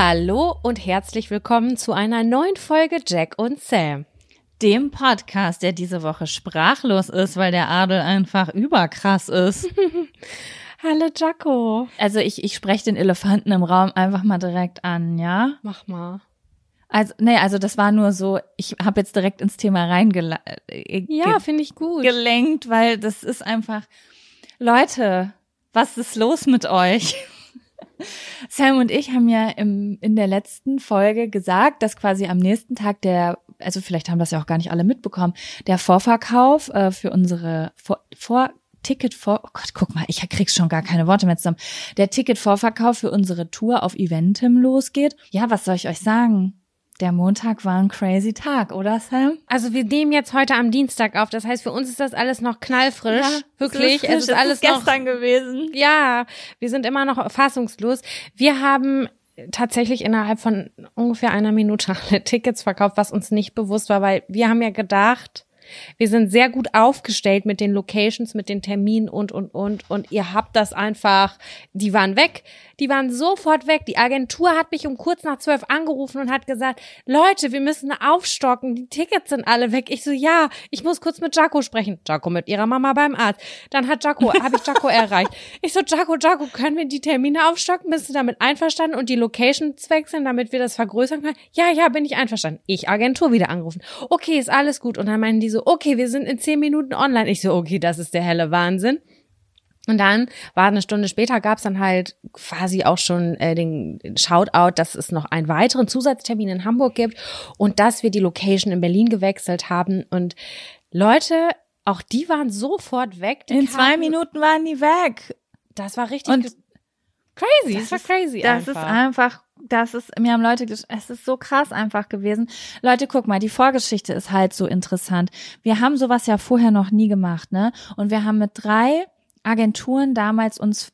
Hallo und herzlich willkommen zu einer neuen Folge Jack und Sam. Dem Podcast, der diese Woche sprachlos ist, weil der Adel einfach überkrass ist. Hallo Jaco. Also ich, ich spreche den Elefanten im Raum einfach mal direkt an, ja? Mach mal. Also, nee, also das war nur so, ich habe jetzt direkt ins Thema reingelenkt, Ja, finde ich gut. gelenkt, weil das ist einfach, Leute, was ist los mit euch? Sam und ich haben ja im, in der letzten Folge gesagt, dass quasi am nächsten Tag der, also vielleicht haben das ja auch gar nicht alle mitbekommen, der Vorverkauf äh, für unsere Vor, Vor Ticket vor, oh Gott, guck mal, ich krieg schon gar keine Worte mehr zusammen. Der Ticketvorverkauf für unsere Tour auf Eventim losgeht. Ja, was soll ich euch sagen? Der Montag war ein crazy Tag, oder Sam? Also wir nehmen jetzt heute am Dienstag auf. Das heißt, für uns ist das alles noch knallfrisch. Ja, Wirklich. Es Es ist alles noch. gestern gewesen. Ja, wir sind immer noch fassungslos. Wir haben tatsächlich innerhalb von ungefähr einer Minute alle Tickets verkauft, was uns nicht bewusst war, weil wir haben ja gedacht, wir sind sehr gut aufgestellt mit den Locations, mit den Terminen und, und, und. Und ihr habt das einfach, die waren weg. Die waren sofort weg. Die Agentur hat mich um kurz nach zwölf angerufen und hat gesagt, Leute, wir müssen aufstocken. Die Tickets sind alle weg. Ich so, ja, ich muss kurz mit Jaco sprechen. Jaco mit ihrer Mama beim Arzt. Dann hat Jaco, habe ich Jaco erreicht. Ich so, Jaco, Jaco, können wir die Termine aufstocken? Bist du damit einverstanden und die Locations wechseln, damit wir das vergrößern können? Ja, ja, bin ich einverstanden. Ich Agentur wieder angerufen. Okay, ist alles gut. Und dann meinen die so, okay, wir sind in zehn Minuten online. Ich so, okay, das ist der helle Wahnsinn. Und dann war eine Stunde später, gab's dann halt quasi auch schon äh, den Shoutout, dass es noch einen weiteren Zusatztermin in Hamburg gibt und dass wir die Location in Berlin gewechselt haben. Und Leute, auch die waren sofort weg. In zwei kamen- Minuten waren die weg. Das war richtig Und crazy. Das, war ist- crazy. Das einfach. ist einfach, das ist, mir haben Leute, es ist so krass einfach gewesen. Leute, guck mal, die Vorgeschichte ist halt so interessant. Wir haben sowas ja vorher noch nie gemacht, ne? Und wir haben mit drei Agenturen damals uns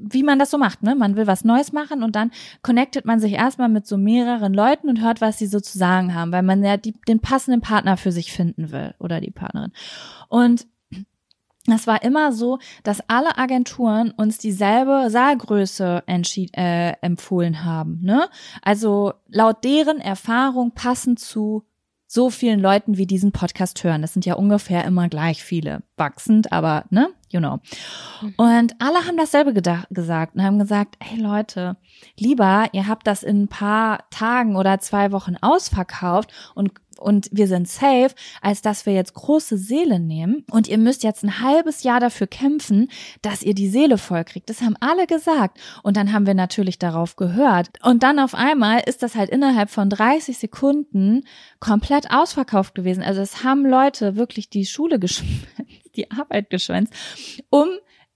wie man das so macht, ne? Man will was Neues machen und dann connectet man sich erstmal mit so mehreren Leuten und hört, was sie so zu sagen haben, weil man ja die, den passenden Partner für sich finden will oder die Partnerin. Und das war immer so, dass alle Agenturen uns dieselbe Saalgröße äh, empfohlen haben. Ne? Also laut deren Erfahrung passend zu so vielen Leuten, wie diesen Podcast hören. Das sind ja ungefähr immer gleich viele. Wachsend, aber ne? You know. Und alle haben dasselbe gedacht, gesagt und haben gesagt, hey Leute, lieber, ihr habt das in ein paar Tagen oder zwei Wochen ausverkauft und und wir sind safe, als dass wir jetzt große Seele nehmen und ihr müsst jetzt ein halbes Jahr dafür kämpfen, dass ihr die Seele voll kriegt. Das haben alle gesagt. Und dann haben wir natürlich darauf gehört. Und dann auf einmal ist das halt innerhalb von 30 Sekunden komplett ausverkauft gewesen. Also es haben Leute wirklich die Schule geschwänzt, die Arbeit geschwänzt, um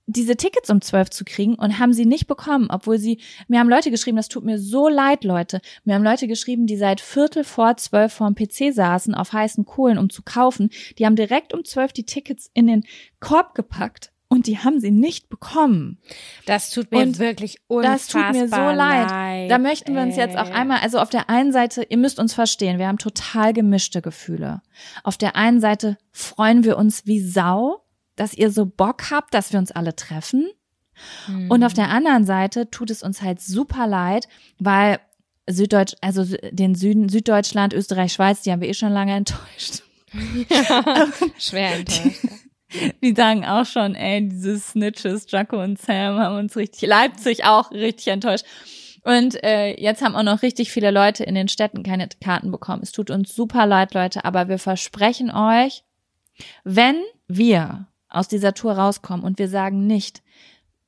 diese Tickets um zwölf zu kriegen und haben sie nicht bekommen, obwohl sie, mir haben Leute geschrieben, das tut mir so leid, Leute. Mir haben Leute geschrieben, die seit Viertel vor zwölf vorm PC saßen, auf heißen Kohlen, um zu kaufen. Die haben direkt um zwölf die Tickets in den Korb gepackt und die haben sie nicht bekommen. Das tut mir und wirklich unfassbar Das tut mir so leid. leid. Da möchten wir uns jetzt auch einmal, also auf der einen Seite, ihr müsst uns verstehen, wir haben total gemischte Gefühle. Auf der einen Seite freuen wir uns wie Sau, dass ihr so Bock habt, dass wir uns alle treffen. Mhm. Und auf der anderen Seite tut es uns halt super leid, weil Süddeutsch, also den Süden, Süddeutschland, Österreich, Schweiz, die haben wir eh schon lange enttäuscht. Ja, schwer enttäuscht. Die sagen auch schon, ey, diese Snitches, Jaco und Sam haben uns richtig, Leipzig auch richtig enttäuscht. Und äh, jetzt haben auch noch richtig viele Leute in den Städten keine Karten bekommen. Es tut uns super leid, Leute, aber wir versprechen euch, wenn wir aus dieser Tour rauskommen und wir sagen nicht,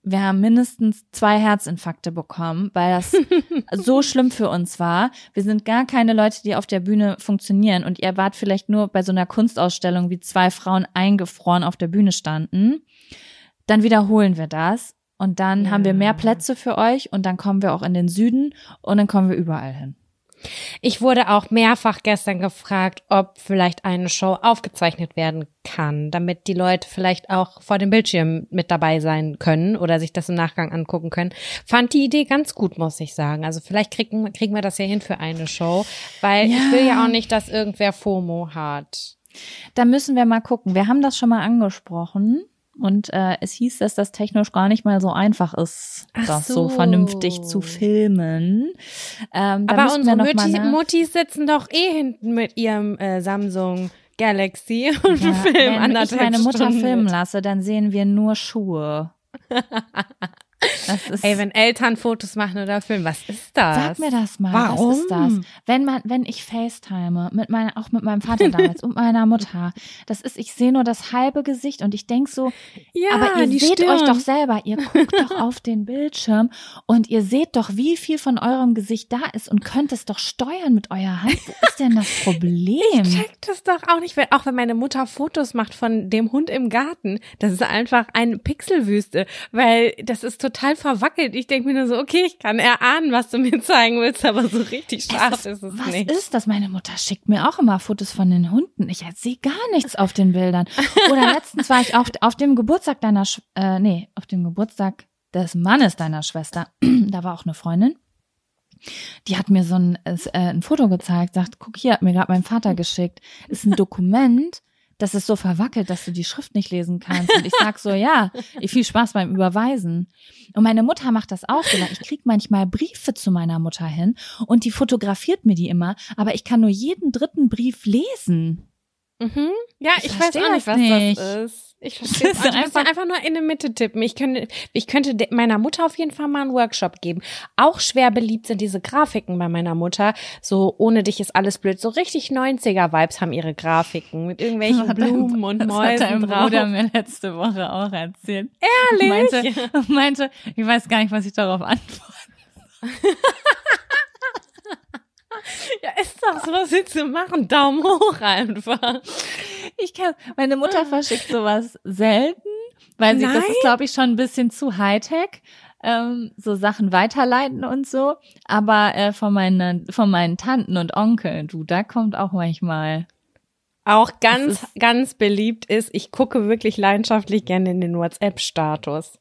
wir haben mindestens zwei Herzinfarkte bekommen, weil das so schlimm für uns war. Wir sind gar keine Leute, die auf der Bühne funktionieren und ihr wart vielleicht nur bei so einer Kunstausstellung, wie zwei Frauen eingefroren auf der Bühne standen. Dann wiederholen wir das und dann ja. haben wir mehr Plätze für euch und dann kommen wir auch in den Süden und dann kommen wir überall hin. Ich wurde auch mehrfach gestern gefragt, ob vielleicht eine Show aufgezeichnet werden kann, damit die Leute vielleicht auch vor dem Bildschirm mit dabei sein können oder sich das im Nachgang angucken können. Fand die Idee ganz gut, muss ich sagen. Also vielleicht kriegen, kriegen wir das ja hin für eine Show, weil ja. ich will ja auch nicht, dass irgendwer FOMO hat. Da müssen wir mal gucken. Wir haben das schon mal angesprochen. Und äh, es hieß, dass das technisch gar nicht mal so einfach ist, Ach das so. so. vernünftig zu filmen. Ähm, Aber unsere Mutti, Muttis sitzen doch eh hinten mit ihrem äh, Samsung Galaxy und ja, filmen Wenn ich meine Mutter Stunden filmen lasse, dann sehen wir nur Schuhe. Ey, wenn Eltern Fotos machen oder filmen, was ist das? Sag mir das mal. Warum? Was ist das? Wenn man, wenn ich FaceTime mit meiner, auch mit meinem Vater damals und meiner Mutter, das ist, ich sehe nur das halbe Gesicht und ich denk so, ja, aber ihr seht Stirn. euch doch selber, ihr guckt doch auf den Bildschirm und ihr seht doch, wie viel von eurem Gesicht da ist und könnt es doch steuern mit eurer Hand. Wo ist denn das Problem? Ich check das doch auch nicht, wenn, auch wenn meine Mutter Fotos macht von dem Hund im Garten. Das ist einfach eine Pixelwüste, weil das ist total total verwackelt. Ich denke mir nur so, okay, ich kann erahnen, was du mir zeigen willst, aber so richtig scharf ist, ist, es was nicht. Was ist das? Meine Mutter schickt mir auch immer Fotos von den Hunden. Ich sehe gar nichts auf den Bildern. Oder letztens war ich auf, auf dem Geburtstag deiner, Sch äh, nee, auf dem Geburtstag des Mannes deiner Schwester. da war auch eine Freundin. Die hat mir so ein, äh, ein Foto gezeigt, sagt, guck hier, hat mir gerade mein Vater geschickt. Ist ein Dokument das ist so verwackelt, dass du die Schrift nicht lesen kannst. Und ich sag so, ja, viel Spaß beim Überweisen. Und meine Mutter macht das auch so. Ich krieg manchmal Briefe zu meiner Mutter hin und die fotografiert mir die immer, aber ich kann nur jeden dritten Brief lesen. Mhm. Ja, ich, ich weiß auch nicht, was nicht. das ist. Ich verstehe es einfach, einfach nur in der Mitte tippen. Ich könnte, ich könnte meiner Mutter auf jeden Fall mal einen Workshop geben. Auch schwer beliebt sind diese Grafiken bei meiner Mutter. So, ohne dich ist alles blöd. So richtig 90er-Vibes haben ihre Grafiken mit irgendwelchen Blumen und Mäusen das hat dein. Bruder mir letzte Woche auch erzählt. Ehrlich? Meinte, meinte, ich weiß gar nicht, was ich darauf antworte. Ja, ist doch so, was willst du machen? Daumen hoch einfach. Ich kann, meine Mutter verschickt sowas selten, weil sie, Nein? das ist glaube ich schon ein bisschen zu Hightech, ähm, so Sachen weiterleiten und so. Aber äh, von meinen, von meinen Tanten und Onkeln, du, da kommt auch manchmal auch ganz, ganz beliebt ist, ich gucke wirklich leidenschaftlich gerne in den WhatsApp-Status.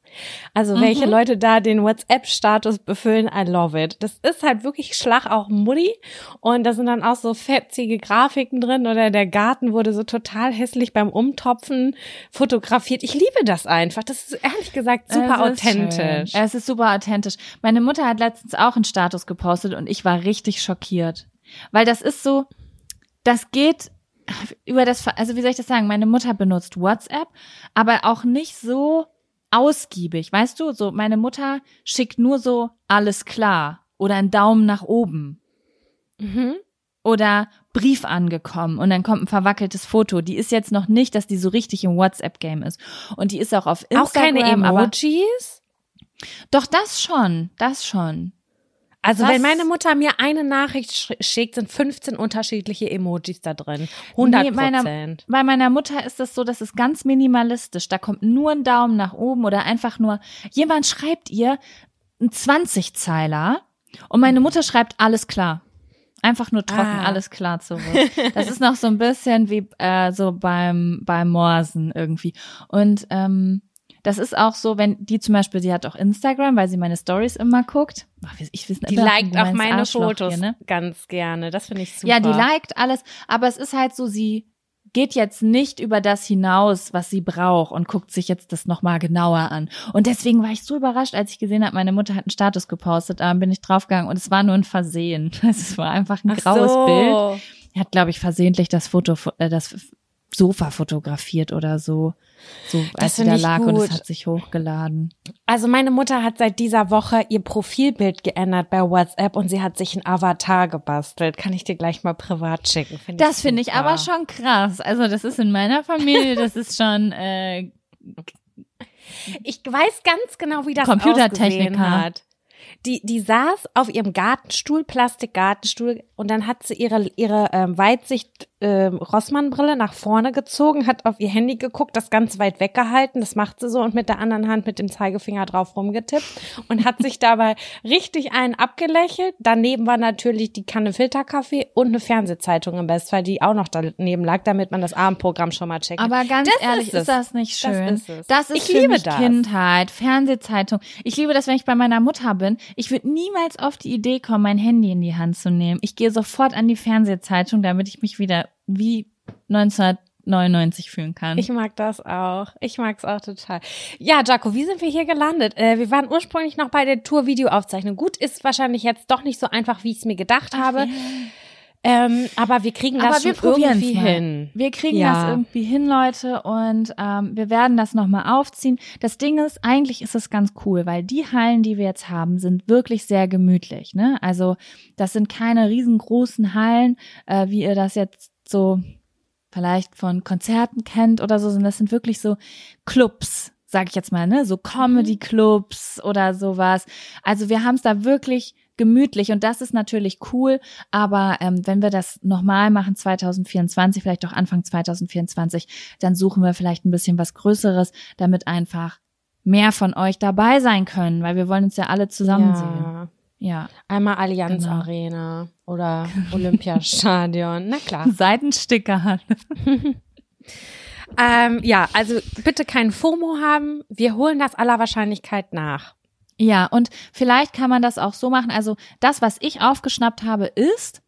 Also welche mhm. Leute da den WhatsApp-Status befüllen, I love it. Das ist halt wirklich Schlag auch Mutti und da sind dann auch so fetzige Grafiken drin oder der Garten wurde so total hässlich beim Umtopfen fotografiert. Ich liebe das einfach. Das ist ehrlich gesagt super es authentisch. Schön. Es ist super authentisch. Meine Mutter hat letztens auch einen Status gepostet und ich war richtig schockiert. Weil das ist so, das geht über das, also wie soll ich das sagen? Meine Mutter benutzt WhatsApp, aber auch nicht so ausgiebig, weißt du? So, meine Mutter schickt nur so alles klar oder einen Daumen nach oben. Mhm. Oder Brief angekommen und dann kommt ein verwackeltes Foto. Die ist jetzt noch nicht, dass die so richtig im WhatsApp-Game ist. Und die ist auch auf Instagram. Auch keine Emojis? Doch, das schon, das schon. Also Was? wenn meine Mutter mir eine Nachricht sch- schickt, sind 15 unterschiedliche Emojis da drin. 100 Nee, meiner, Prozent. bei meiner Mutter ist das so, das ist ganz minimalistisch. Da kommt nur ein Daumen nach oben oder einfach nur, jemand schreibt ihr einen 20-Zeiler und meine Mutter schreibt alles klar. Einfach nur trocken, Ah. alles klar zurück. Das ist noch so ein bisschen wie äh, so beim, beim Morsen irgendwie. Und ähm, das ist auch so, wenn die zum Beispiel, sie hat auch Instagram, weil sie meine Stories immer guckt. Ach, ich weiß, Die liked auch mein meine Arschloch Fotos hier, ne? ganz gerne. Das finde ich super. Ja, die liked alles, aber es ist halt so, sie geht jetzt nicht über das hinaus, was sie braucht und guckt sich jetzt das nochmal genauer an. Und deswegen war ich so überrascht, als ich gesehen habe, meine Mutter hat einen Status gepostet, da bin ich draufgegangen und es war nur ein Versehen. Es war einfach ein Ach graues so. Bild. Er hat, glaube ich, versehentlich das Foto, äh, das Sofa fotografiert oder so. So, als sie da ich lag und es gut. hat sich hochgeladen. Also meine Mutter hat seit dieser Woche ihr Profilbild geändert bei WhatsApp und sie hat sich ein Avatar gebastelt. Kann ich dir gleich mal privat schicken. Find Das finde ich aber schon krass. Also das ist in meiner Familie, das ist schon äh, Ich weiß ganz genau, wie das Computertechniker. ausgesehen hat. Die, die saß auf ihrem Gartenstuhl, Plastikgartenstuhl, und dann hat sie ihre, ihre ähm, Weitsicht ähm, Rossmann-Brille nach vorne gezogen, hat auf ihr Handy geguckt, das ganz weit weggehalten, das macht sie so und mit der anderen Hand mit dem Zeigefinger drauf rumgetippt und hat sich dabei richtig einen abgelächelt. Daneben war natürlich die Kanne Filterkaffee und eine Fernsehzeitung im Bestfall, die auch noch daneben lag, damit man das Abendprogramm schon mal checken Aber ganz Das ehrlich, ist ist, das nicht Das schön? ist es. Das ist Ich für liebe mich das. Kindheit, Fernsehzeitung. Ich liebe das, wenn ich bei meiner Mutter bin. Ich würde niemals auf die Idee kommen, mein Handy in die Hand zu nehmen. Ich gehe sofort an die Fernsehzeitung, damit ich mich wieder wie 1999 fühlen kann. Ich mag das auch. Ich mag es auch total. Ja, Jaco, wie sind wir hier gelandet? Äh, wir waren ursprünglich noch bei der Tour-Videoaufzeichnung. Gut, ist wahrscheinlich jetzt doch nicht so einfach, wie ich es mir gedacht habe. Ähm, aber wir kriegen das Aber schon irgendwie hin. Wir kriegen Ja. das irgendwie hin, Leute, und ähm, wir werden das nochmal aufziehen. Das Ding ist, eigentlich ist es ganz cool, weil die Hallen, die wir jetzt haben, sind wirklich sehr gemütlich. Ne? Also das sind keine riesengroßen Hallen, äh, wie ihr das jetzt so vielleicht von Konzerten kennt oder so, sondern das sind wirklich so Clubs, sag ich jetzt mal, ne? So Comedy-Clubs oder sowas. Also wir haben es da wirklich gemütlich und das ist natürlich cool, aber ähm, wenn wir das nochmal machen 2024, vielleicht auch Anfang 2024, dann suchen wir vielleicht ein bisschen was Größeres, damit einfach mehr von euch dabei sein können, weil wir wollen uns ja alle zusammen sehen. Ja. Einmal Allianz Genau. Arena oder Olympiastadion. Na klar. Seitensticker. Ähm, ja, also bitte kein FOMO haben. Wir holen das aller Wahrscheinlichkeit nach. Ja, und vielleicht kann man das auch so machen. Also das, was ich aufgeschnappt habe, ist,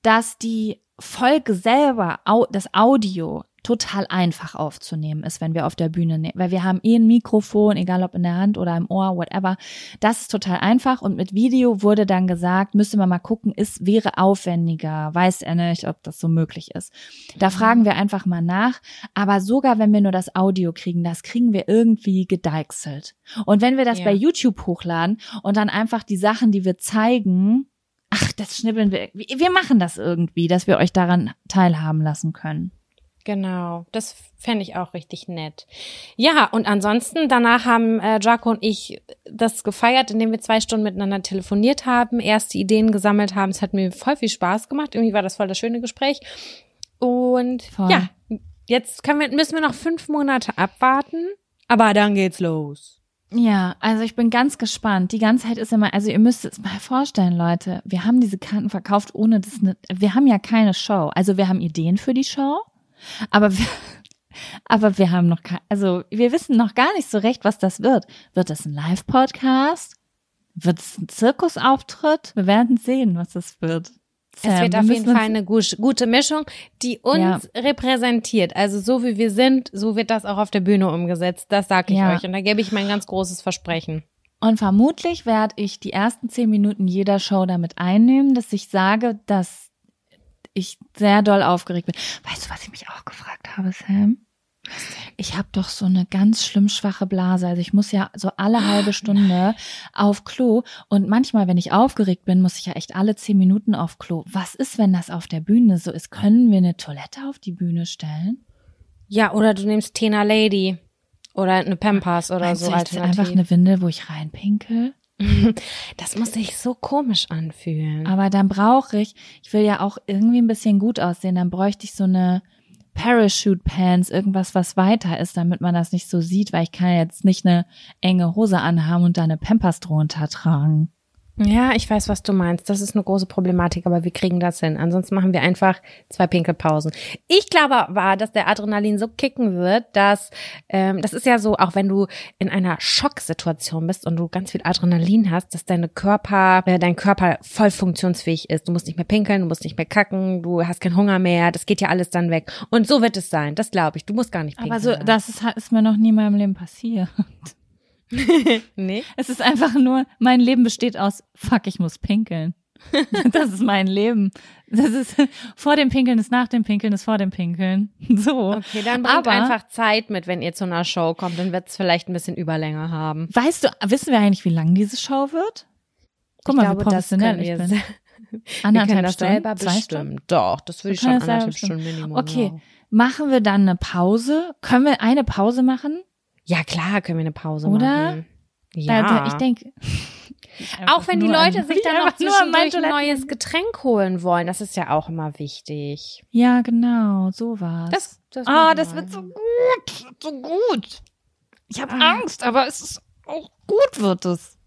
dass die Folge selber, das Audio, total einfach aufzunehmen ist, wenn wir auf der Bühne nehmen. Weil wir haben eh ein Mikrofon, egal ob in der Hand oder im Ohr, whatever. Das ist total einfach. Und mit Video wurde dann gesagt, müsste man mal gucken, ist, wäre aufwendiger. Weiß er nicht, ob das so möglich ist. Da fragen wir einfach mal nach. Aber sogar wenn wir nur das Audio kriegen, das kriegen wir irgendwie gedeichselt. Und wenn wir das Ja. bei YouTube hochladen und dann einfach die Sachen, die wir zeigen, ach, das schnibbeln wir. Wir machen das irgendwie, dass wir euch daran teilhaben lassen können. Genau, das fände ich auch richtig nett. Ja, und ansonsten, danach haben äh, Jaco und ich das gefeiert, indem wir zwei Stunden miteinander telefoniert haben, erste Ideen gesammelt haben. Es hat mir voll viel Spaß gemacht. Irgendwie war das voll das schöne Gespräch. Und Voll. ja, jetzt können wir, müssen wir noch fünf Monate abwarten, aber dann geht's los. Ja, also ich bin ganz gespannt. Die ganze Zeit ist immer, also ihr müsst es mal vorstellen, Leute, wir haben diese Karten verkauft, ohne das, ne, wir haben ja keine Show. Also wir haben Ideen für die Show, aber wir, aber wir haben noch also wir wissen noch gar nicht so recht, was das wird. Wird das ein Live-Podcast? Wird es ein Zirkusauftritt? Wir werden sehen, was das wird. Es wird wir auf jeden Fall eine gu- gute Mischung, die uns Ja. repräsentiert. Also so wie wir sind, so wird das auch auf der Bühne umgesetzt. Das sage ich Ja. euch. Und da gebe ich mein ganz großes Versprechen. Und vermutlich werde ich die ersten zehn Minuten jeder Show damit einnehmen, dass ich sage, dass ich sehr doll aufgeregt bin. Weißt du, was ich mich auch gefragt habe, Sam? Ich habe doch so eine ganz schlimm schwache Blase. Also ich muss ja so alle halbe Stunde auf Klo. Und manchmal, wenn ich aufgeregt bin, muss ich ja echt alle zehn Minuten auf Klo. Was ist, wenn das auf der Bühne so ist? Können wir eine Toilette auf die Bühne stellen? Ja, oder du nimmst Tena Lady oder eine Pampers oder Meinst so du, ich einfach eine Windel, wo ich reinpinkel? Das muss sich so komisch anfühlen. Aber dann brauche ich, ich will ja auch irgendwie ein bisschen gut aussehen, dann bräuchte ich so eine Parachute Pants, irgendwas, was weiter ist, damit man das nicht so sieht, weil ich kann jetzt nicht eine enge Hose anhaben und da eine Pampers drunter tragen. Ja, ich weiß, was du meinst. Das ist eine große Problematik, aber wir kriegen das hin. Ansonsten machen wir einfach zwei Pinkelpausen. Ich glaube aber, dass der Adrenalin so kicken wird, dass ähm, das ist ja so, auch wenn du in einer Schocksituation bist und du ganz viel Adrenalin hast, dass deine Körper, äh, dein Körper voll funktionsfähig ist. Du musst nicht mehr pinkeln, du musst nicht mehr kacken, du hast keinen Hunger mehr. Das geht ja alles dann weg. Und so wird es sein. Das glaube ich. Du musst gar nicht pinkeln. Aber so, das ist, ist mir noch nie in meinem Leben passiert. nee. Es ist einfach nur, mein Leben besteht aus, fuck, ich muss pinkeln. Das ist mein Leben. Das ist vor dem Pinkeln ist nach dem Pinkeln ist vor dem Pinkeln. So. Okay, dann bringt Aber, einfach Zeit mit, wenn ihr zu einer Show kommt. Dann wird es vielleicht ein bisschen Überlänge haben. Weißt du, wissen wir eigentlich, wie lang diese Show wird? Guck ich mal, glaube, wie das professionell ich bin. Anderthalb Stunden? selber Zwei bestimmen. Stunden? Doch, das würde ich schon anderthalb. Stunden Minimum. Okay, machen wir dann eine Pause? Können wir eine Pause machen? Ja, klar, können wir eine Pause Oder? machen. Ja. Also ich denke. auch wenn die Leute sich dann noch an zwischendurch ein neues Getränk holen wollen, das ist ja auch immer wichtig. Ja, genau, sowas. Das, das ah, das wir. wird so gut, so gut. Ich habe Ah. Angst, aber es ist auch gut wird es.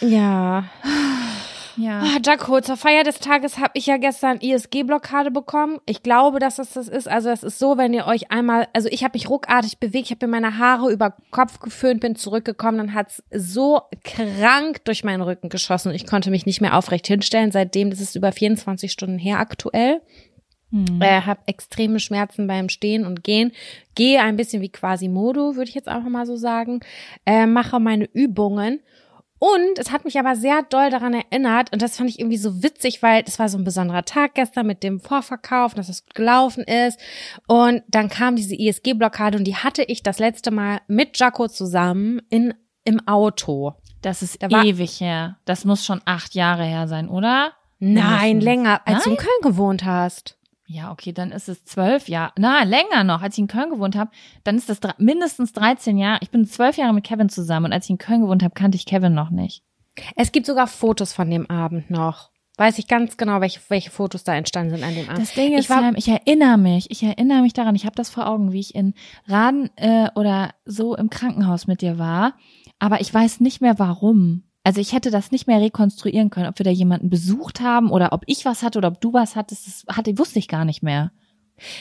Ja. Ja. Ah, Jaco, zur Feier des Tages habe ich ja gestern ISG-Blockade bekommen. Ich glaube, dass das das ist. Also es ist so, wenn ihr euch einmal, also ich habe mich ruckartig bewegt, ich habe mir meine Haare über Kopf geföhnt, bin zurückgekommen, dann hat's so krank durch meinen Rücken geschossen. Ich konnte mich nicht mehr aufrecht hinstellen. Seitdem, das ist über 24 Stunden her aktuell. Hm. Äh, habe extreme Schmerzen beim Stehen und Gehen. Gehe ein bisschen wie Quasimodo, würde ich jetzt einfach mal so sagen. Äh, mache meine Übungen. Und es hat mich aber sehr doll daran erinnert, und das fand ich irgendwie so witzig, weil es war so ein besonderer Tag gestern mit dem Vorverkauf, dass es gut gelaufen ist. Und dann kam diese ISG-Blockade und die hatte ich das letzte Mal mit Jaco zusammen in, im Auto. Das ist Da ewig her. Das muss schon acht Jahre her sein, oder? Nein, länger, als du in Nein? Köln gewohnt hast. Ja, okay, dann ist es zwölf Jahre. Na, länger noch. Als ich in Köln gewohnt habe, dann ist das mindestens 13 Jahre. Ich bin zwölf Jahre mit Kevin zusammen und als ich in Köln gewohnt habe, kannte ich Kevin noch nicht. Es gibt sogar Fotos von dem Abend noch. Weiß ich ganz genau, welche, welche Fotos da entstanden sind an dem Abend. Das Ding ist, ich war, ich erinnere mich, ich erinnere mich daran, ich habe das vor Augen, wie ich in Raden äh, oder so im Krankenhaus mit dir war, aber ich weiß nicht mehr warum. Also ich hätte das nicht mehr rekonstruieren können, ob wir da jemanden besucht haben oder ob ich was hatte oder ob du was hattest, das hatte, wusste ich gar nicht mehr.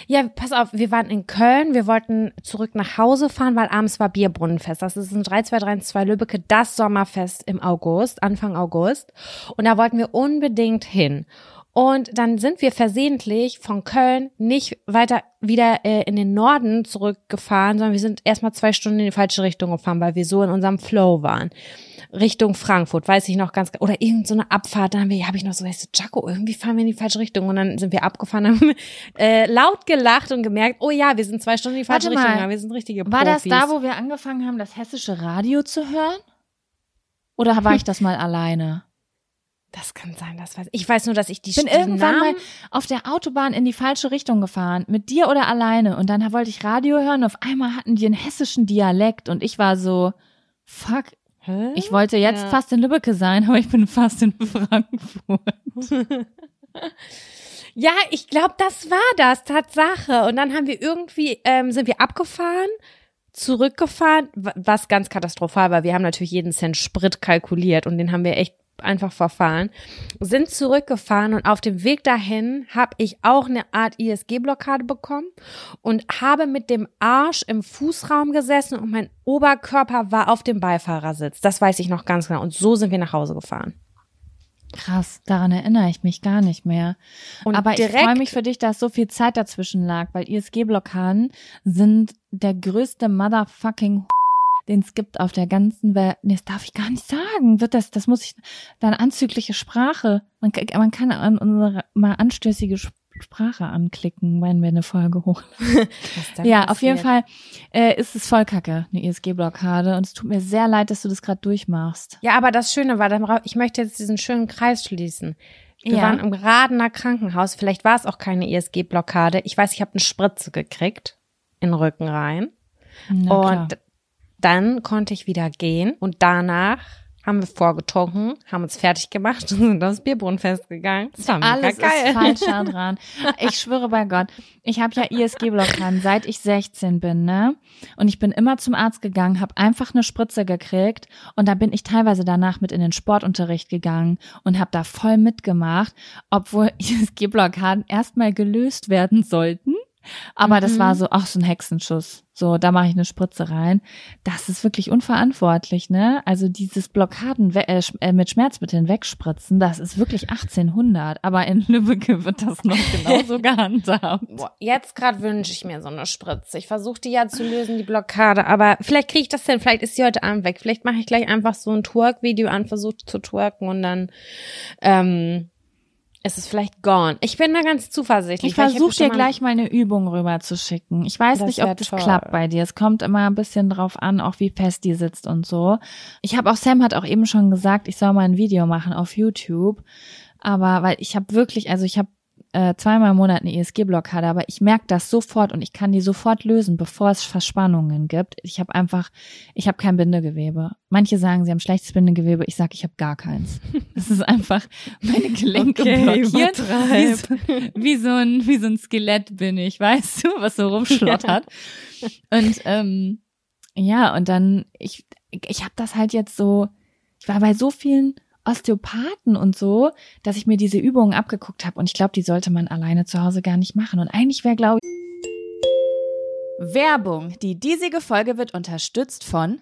ja, pass auf, wir waren in Köln, wir wollten zurück nach Hause fahren, weil abends war Bierbrunnenfest. Das ist ein 3232 Lübbecke, das Sommerfest im August, Anfang August. Und da wollten wir unbedingt hin. Und dann sind wir versehentlich von Köln nicht weiter wieder äh, in den Norden zurückgefahren, sondern wir sind erstmal zwei Stunden in die falsche Richtung gefahren, weil wir so in unserem Flow waren. Richtung Frankfurt, weiß ich noch ganz, oder irgend so eine Abfahrt, da haben wir, habe ich noch so, weißt du, Jaco, irgendwie fahren wir in die falsche Richtung und dann sind wir abgefahren, haben äh, laut gelacht und gemerkt, oh ja, wir sind zwei Stunden in die falsche Warte Richtung, mal. wir sind richtige War das Profis. da, wo wir angefangen haben, das hessische Radio zu hören? Oder war ich das mal alleine? Das kann sein, das weiß ich. Ich weiß nur, dass ich die bin irgendwann Namen, mal auf der Autobahn in die falsche Richtung gefahren, mit dir oder alleine. Und dann wollte ich Radio hören. Und auf einmal hatten die einen hessischen Dialekt. Und ich war so, fuck, Hä? ich wollte jetzt Ja. fast in Lübbecke sein, aber ich bin fast in Frankfurt. Ja, ich glaube, das war das, Tatsache. Und dann haben wir irgendwie, ähm, sind wir abgefahren, zurückgefahren, wa- was ganz katastrophal war. Wir haben natürlich jeden Cent Sprit kalkuliert und den haben wir echt einfach verfahren. Sind zurückgefahren und auf dem Weg dahin habe ich auch eine Art ISG-Blockade bekommen und habe mit dem Arsch im Fußraum gesessen und mein Oberkörper war auf dem Beifahrersitz. Das weiß ich noch ganz genau. Und so sind wir nach Hause gefahren. Krass, daran erinnere ich mich gar nicht mehr. Und aber ich freue mich für dich, dass so viel Zeit dazwischen lag, weil ISG-Blockaden sind der größte Motherfucking den es gibt auf der ganzen Welt. Nee, das darf ich gar nicht sagen. Wird das, das muss ich, dann anzügliche Sprache. Man, kann- man kann an unsere mal anstößige Sp- Sprache anklicken, wenn wir eine Folge hoch. ja, auf jeden Fall äh, ist es voll kacke, eine ESG-Blockade. Und es tut mir sehr leid, dass du das gerade durchmachst. Ja, aber das Schöne war, ich möchte jetzt diesen schönen Kreis schließen. Wir ja. waren im Radener Krankenhaus. Vielleicht war es auch keine ESG-Blockade. Ich weiß, ich habe eine Spritze gekriegt in den Rücken rein. Na, und klar. Dann konnte ich wieder gehen. Und danach haben wir vorgetrunken, haben uns fertig gemacht und sind aufs Bierbrunnenfest gegangen. Das war mega Alles geil. ist falsch daran. Ich schwöre bei Gott, ich habe ja ISG-Blockaden, seit ich 16 bin, ne? Und ich bin immer zum Arzt gegangen, habe einfach eine Spritze gekriegt und da bin ich teilweise danach mit in den Sportunterricht gegangen und habe da voll mitgemacht, obwohl ISG-Blockaden erstmal gelöst werden sollten aber mhm. das war mhm. so, ach, so ein Hexenschuss. So, da mache ich eine Spritze rein. Das ist wirklich unverantwortlich, ne? Also dieses Blockaden äh, äh, mit Schmerzmitteln wegspritzen, das ist wirklich 1800. Aber in Lübbecke wird das noch genauso gehandhabt. Boah, jetzt gerade wünsche ich mir so eine Spritze. Ich versuche die ja zu lösen, die Blockade. Aber vielleicht kriege ich das hin. Vielleicht ist sie heute Abend weg. Vielleicht mache ich gleich einfach so ein Twerk-Video an, versuche zu twerken und dann ähm, es ist vielleicht gone. Ich bin da ganz zuversichtlich. Ich versuche dir gleich mal eine Übung rüber zu schicken. Ich weiß nicht, ob das toll. klappt bei dir. Es kommt immer ein bisschen drauf an, auch wie fest die sitzt und so. Ich habe auch, Sam hat auch eben schon gesagt, ich soll mal ein Video machen auf YouTube. Aber weil ich habe wirklich, also ich habe äh, zweimal im Monat eine ESG-Blockade, aber ich merke das sofort und ich kann die sofort lösen, bevor es Verspannungen gibt. Ich habe einfach, ich habe kein Bindegewebe. Manche sagen, sie haben schlechtes Bindegewebe. Ich sage, ich habe gar keins. Das ist einfach meine Gelenke okay, blockiert. Wie so, wie so, ein wie so ein Skelett bin ich, weißt du, was so rumschlottert. und ähm, ja, und dann ich ich habe das halt jetzt so. Ich war bei so vielen Osteopathen und so, dass ich mir diese Übungen abgeguckt habe und ich glaube, die sollte man alleine zu Hause gar nicht machen. Und eigentlich wäre, glaube ich. Werbung. Die diesige Folge wird unterstützt von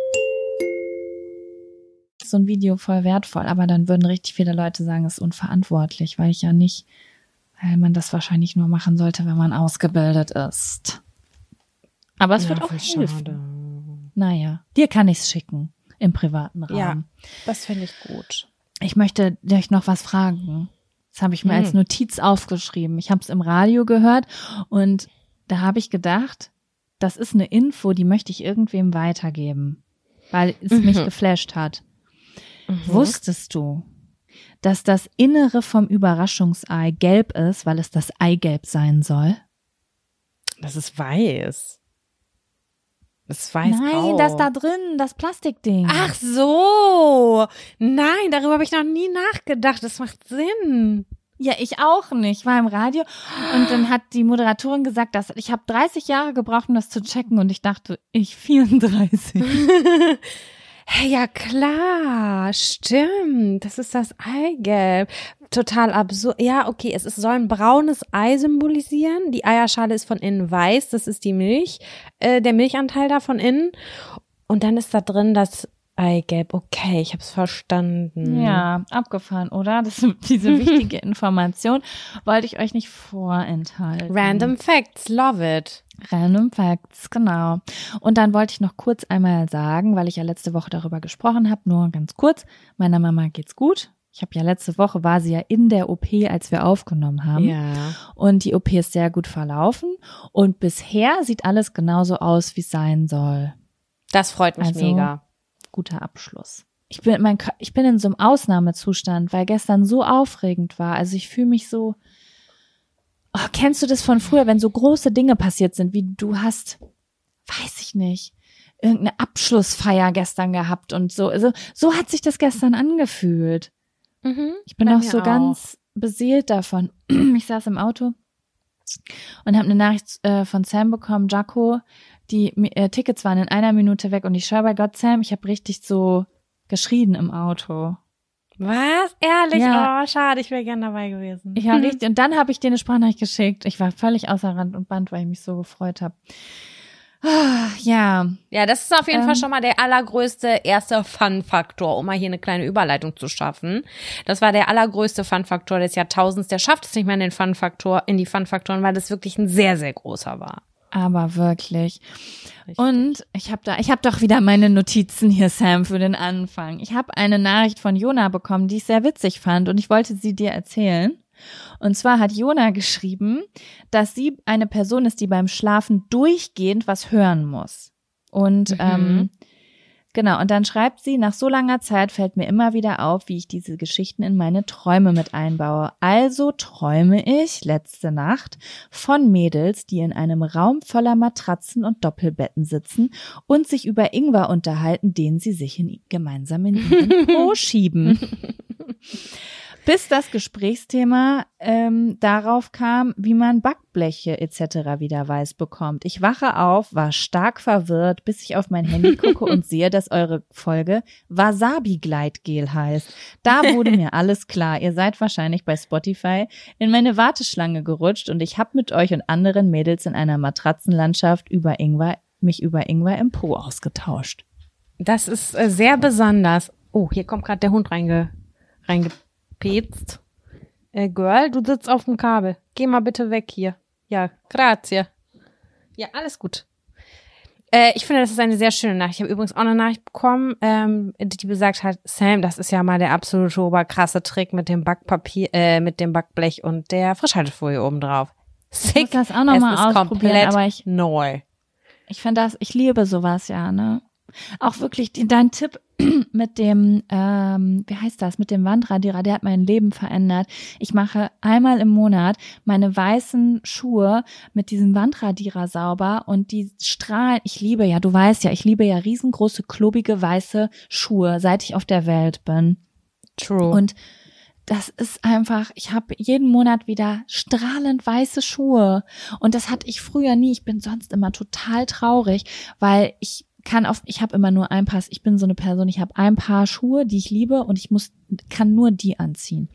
so ein Video voll wertvoll, aber dann würden richtig viele Leute sagen, es ist unverantwortlich, weil ich ja nicht, weil man das wahrscheinlich nur machen sollte, wenn man ausgebildet ist. Aber es ja, wird auch helfen. Schade. Naja, dir kann ich es schicken im privaten Raum. Ja, das finde ich gut. Ich möchte euch noch was fragen. Das habe ich mir hm. als Notiz aufgeschrieben. Ich habe es im Radio gehört und da habe ich gedacht, das ist eine Info, die möchte ich irgendwem weitergeben, weil es mhm. mich geflasht hat. Mhm. Wusstest du, dass das Innere vom Überraschungsei gelb ist, weil es das Eigelb sein soll? Das ist weiß. Das ist weiß Nein, grau. das da drin, das Plastikding. Ach so. Nein, darüber habe ich noch nie nachgedacht. Das macht Sinn. Ja, ich auch nicht. Ich war im Radio und dann hat die Moderatorin gesagt, dass ich habe 30 Jahre gebraucht, um das zu checken und ich dachte, ich 34. Hey, ja klar, stimmt. Das ist das Eigelb. Total absurd. Ja, okay, es ist, soll ein braunes Ei symbolisieren. Die Eierschale ist von innen weiß, das ist die Milch, äh, der Milchanteil da von innen. Und dann ist da drin das Eigelb. Okay, ich habe es verstanden. Ja, abgefahren, oder? Das, diese wichtige Information wollte ich euch nicht vorenthalten. Random Facts, love it. Random Facts, genau. Und dann wollte ich noch kurz einmal sagen, weil ich ja letzte Woche darüber gesprochen habe, nur ganz kurz, meiner Mama geht's gut. Ich habe ja letzte Woche war sie ja in der OP, als wir aufgenommen haben. Ja. Und die OP ist sehr gut verlaufen. Und bisher sieht alles genauso aus, wie es sein soll. Das freut mich Also, mega. Guter Abschluss. Ich bin, mein, ich bin in so einem Ausnahmezustand, weil gestern so aufregend war. Also ich fühle mich so. Oh, kennst du das von früher, wenn so große Dinge passiert sind, wie du hast, weiß ich nicht, irgendeine Abschlussfeier gestern gehabt und so. Also, so hat sich das gestern angefühlt. Mhm. Ich bin auch so auch. ganz beseelt davon. Ich saß im Auto und habe eine Nachricht äh, von Sam bekommen, Jaco, die äh, Tickets waren in einer Minute weg und ich schwöre bei Gott, Sam, ich habe richtig so geschrien im Auto. Was? Ehrlich? Ja. Oh, schade, ich wäre gern dabei gewesen. Ich war richtig und dann habe ich dir eine Sprachnachricht geschickt. Ich war völlig außer Rand und Band, weil ich mich so gefreut habe. Ah, ja, Ja, das ist auf jeden Ähm. Fall schon mal der allergrößte erste Fun-Faktor, um mal hier eine kleine Überleitung zu schaffen. Das war der allergrößte Fun-Faktor des Jahrtausends. Der schafft es nicht mehr in den Fun-Faktor, in die Fun-Faktoren, weil das wirklich ein sehr, sehr großer war. Aber wirklich. Richtig. Und ich habe da, ich habe doch wieder meine Notizen hier, Sam, für den Anfang. Ich habe eine Nachricht von Jona bekommen, die ich sehr witzig fand und ich wollte sie dir erzählen. Und zwar hat Jona geschrieben, dass sie eine Person ist, die beim Schlafen durchgehend was hören muss. Und Mhm. ähm, genau, und dann schreibt sie, nach so langer Zeit fällt mir immer wieder auf, wie ich diese Geschichten in meine Träume mit einbaue. Also träume ich letzte Nacht von Mädels, die in einem Raum voller Matratzen und Doppelbetten sitzen und sich über Ingwer unterhalten, den sie sich in, gemeinsam in ihren Po schieben. Bis das Gesprächsthema ähm, darauf kam, wie man Backbleche etc. wieder weiß bekommt. Ich wache auf, war stark verwirrt, bis ich auf mein Handy gucke und sehe, dass eure Folge Wasabi-Gleitgel heißt. Da wurde mir alles klar. Ihr seid wahrscheinlich bei Spotify in meine Warteschlange gerutscht und ich habe mit euch und anderen Mädels in einer Matratzenlandschaft über Ingwer, mich über Ingwer im Po ausgetauscht. Das ist äh, sehr besonders. Oh, hier kommt gerade der Hund reinge, reingepetzt. Äh, Girl, du sitzt auf dem Kabel. Geh mal bitte weg hier. Ja, grazie. Ja, alles gut. Äh, ich finde, das ist eine sehr schöne Nachricht. Ich habe übrigens auch eine Nachricht bekommen, ähm, die besagt hat, Sam, das ist ja mal der absolute oberkrasse Trick mit dem Backpapier, äh, mit dem Backblech und der Frischhaltefolie oben drauf. Ich muss das auch noch es mal ist ausprobieren, komplett aber ich neu. Ich finde das, ich liebe sowas ja, ne? Auch wirklich die, dein Tipp mit dem, ähm, wie heißt das, mit dem Wandradierer, der hat mein Leben verändert. Ich mache einmal im Monat meine weißen Schuhe mit diesem Wandradierer sauber und die strahlen. Ich liebe ja, du weißt ja, ich liebe ja riesengroße, klobige, weiße Schuhe, seit ich auf der Welt bin. True. Und das ist einfach, ich habe jeden Monat wieder strahlend weiße Schuhe. Und das hatte ich früher nie. Ich bin sonst immer total traurig, weil ich kann auf, ich habe immer nur ein Paar, ich bin so eine Person, ich habe ein Paar Schuhe, die ich liebe und ich muss, kann nur die anziehen.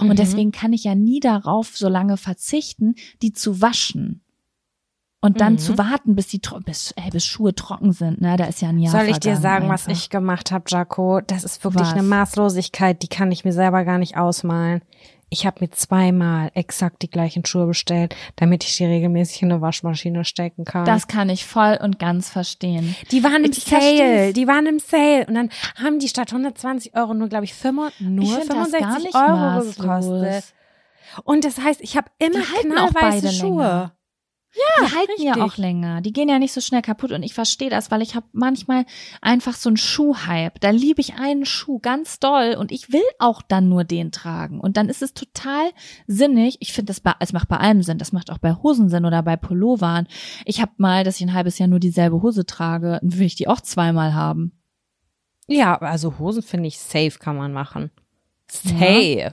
Mhm. Und deswegen kann ich ja nie darauf so lange verzichten, die zu waschen. Und dann Mhm. zu warten, bis die bis, äh, bis Schuhe trocken sind, ne? Da ist ja ein Jahr. Soll ich dir sagen, was einfach. ich gemacht habe, Jaco? Das ist wirklich Was? eine Maßlosigkeit, die kann ich mir selber gar nicht ausmalen. Ich habe mir zweimal exakt die gleichen Schuhe bestellt, damit ich die regelmäßig in eine Waschmaschine stecken kann. Das kann ich voll und ganz verstehen. die waren im Ich Sale, die waren im Sale und dann haben die statt 120 Euro nur, glaube ich, 5, nur Ich find das 65 gar nicht Euro maßlos. gekostet. Und das heißt, ich habe immer knallweiße Schuhe. länger. Ja, die halten ja richtig. auch länger. Die gehen ja nicht so schnell kaputt und ich verstehe das, weil ich habe manchmal einfach so einen Schuhhype. Da liebe ich einen Schuh ganz doll und ich will auch dann nur den tragen. Und dann ist es total sinnig. Ich finde, das bei, es macht bei allem Sinn. Das macht auch bei Hosen Sinn oder bei Pullovern. Ich habe mal, dass ich ein halbes Jahr nur dieselbe Hose trage, dann will ich die auch zweimal haben. Ja, also Hosen finde ich safe kann man machen. Safe.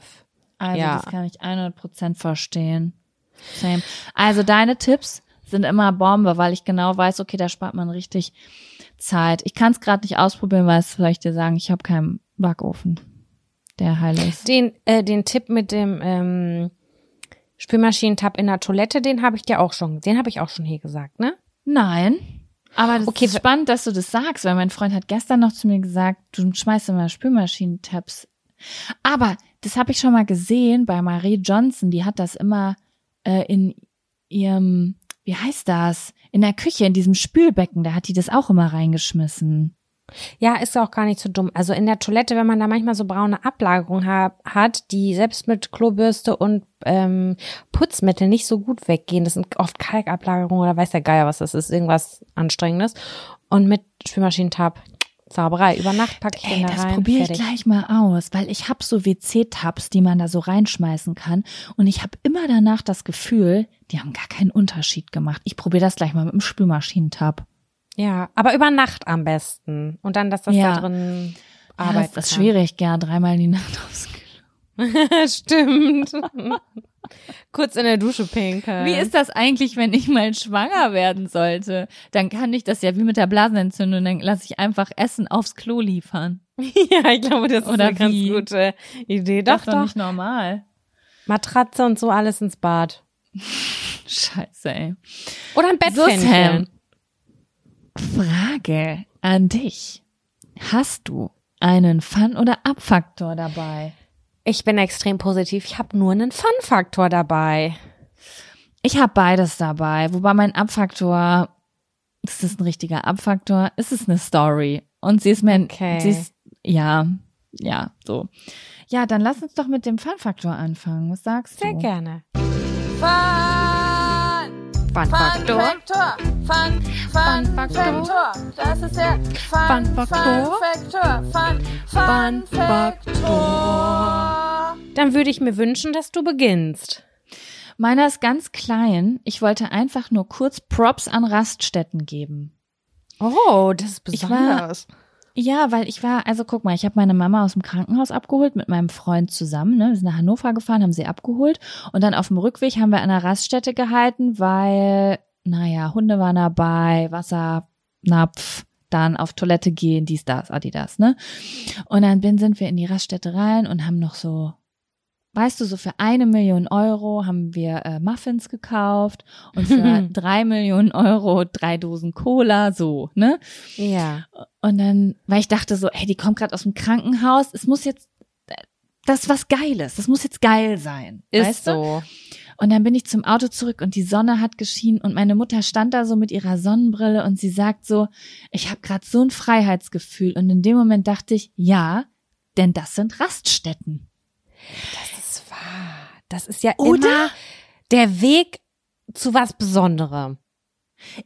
Also Ja. das kann ich 100% verstehen. Same. Also deine Tipps sind immer Bombe, weil ich genau weiß, okay, da spart man richtig Zeit. Ich kann es gerade nicht ausprobieren, weil es soll ich dir sagen, ich habe keinen Backofen, der heil ist. Den, äh, den Tipp mit dem ähm, Spülmaschinentab in der Toilette, den habe ich dir auch schon, den habe ich auch schon hier gesagt, ne? Nein, Aber das Okay, ist spannend, dass du das sagst, weil mein Freund hat gestern noch zu mir gesagt, du schmeißt immer Spülmaschinentabs. Aber das habe ich schon mal gesehen bei Marie Johnson, die hat das immer äh, in ihrem, wie heißt das, in der Küche, in diesem Spülbecken, da hat die das auch immer reingeschmissen. Ja, ist auch gar nicht so dumm. Also in der Toilette, wenn man da manchmal so braune Ablagerung ha hat, die selbst mit Klobürste und ähm, Putzmittel nicht so gut weggehen. Das sind oft Kalkablagerungen oder weiß der Geier, was das ist, irgendwas Anstrengendes. Und mit Spülmaschinentab, Zauberei. Über Nacht packe ich Ey, den da das rein. probiere ich gleich mal aus, weil ich habe so WC-Tabs, die man da so reinschmeißen kann. Und ich habe immer danach das Gefühl, die haben gar keinen Unterschied gemacht. Ich probiere das gleich mal mit dem Spülmaschinentab. Ja, aber über Nacht am besten. Und dann, dass das Ja. da drin Ja, arbeiten das ist kann. schwierig, gern dreimal in die Nacht aufs Klo. Stimmt. Kurz in der Dusche pinkeln. Wie ist das eigentlich, wenn ich mal schwanger werden sollte? Dann kann ich das ja wie mit der Blasenentzündung, dann lasse ich einfach Essen aufs Klo liefern. Ja, ich glaube, das ist Oder eine ganz wie? gute Idee. Das Doch, ist doch doch. nicht normal. Matratze und so alles ins Bad. Scheiße, ey. Oder ein So, Bettfännchen. Frage an dich. Hast du einen Fun- oder Abfaktor dabei? Ich bin extrem positiv. Ich habe nur einen Fun-Faktor dabei. Ich habe beides dabei, wobei mein Abfaktor, ist das ein richtiger Abfaktor? Es ist eine Story. Und sie ist mir, Okay. sie ist, ja, ja, so. Ja, dann lass uns doch mit dem Fun-Faktor anfangen. Was sagst Sehr du? gerne. Fun, Fun-Faktor. Faktor. Fun, Fun, Faktor. Faktor. Das ist der Fun, Fun Faktor. Dann würde ich mir wünschen, dass du beginnst. Meiner ist ganz klein. Ich wollte einfach nur kurz Props an Raststätten geben. Oh, das ist war- Ja, weil ich war, also guck mal, ich habe meine Mama aus dem Krankenhaus abgeholt mit meinem Freund zusammen. Ne? Wir sind nach Hannover gefahren, haben sie abgeholt und dann auf dem Rückweg haben wir an einer Raststätte gehalten, weil, naja, Hunde waren dabei, Wassernapf, dann auf Toilette gehen, dies, das, Adidas, ne? Und dann bin, sind wir in die Raststätte rein und haben noch so, weißt du, so für eine Million Euro haben wir äh, Muffins gekauft und für drei Millionen Euro drei Dosen Cola, so, ne? Ja. Und dann, weil ich dachte so, ey, die kommt gerade aus dem Krankenhaus, es muss jetzt, das ist was Geiles, das muss jetzt geil sein. Ist weißt du? so. Und dann bin ich zum Auto zurück und die Sonne hat geschienen und meine Mutter stand da so mit ihrer Sonnenbrille und sie sagt so, ich habe gerade so ein Freiheitsgefühl. Und in dem Moment dachte ich, ja, denn das sind Raststätten. Das. Das ist ja Oder? immer der Weg zu was Besonderem.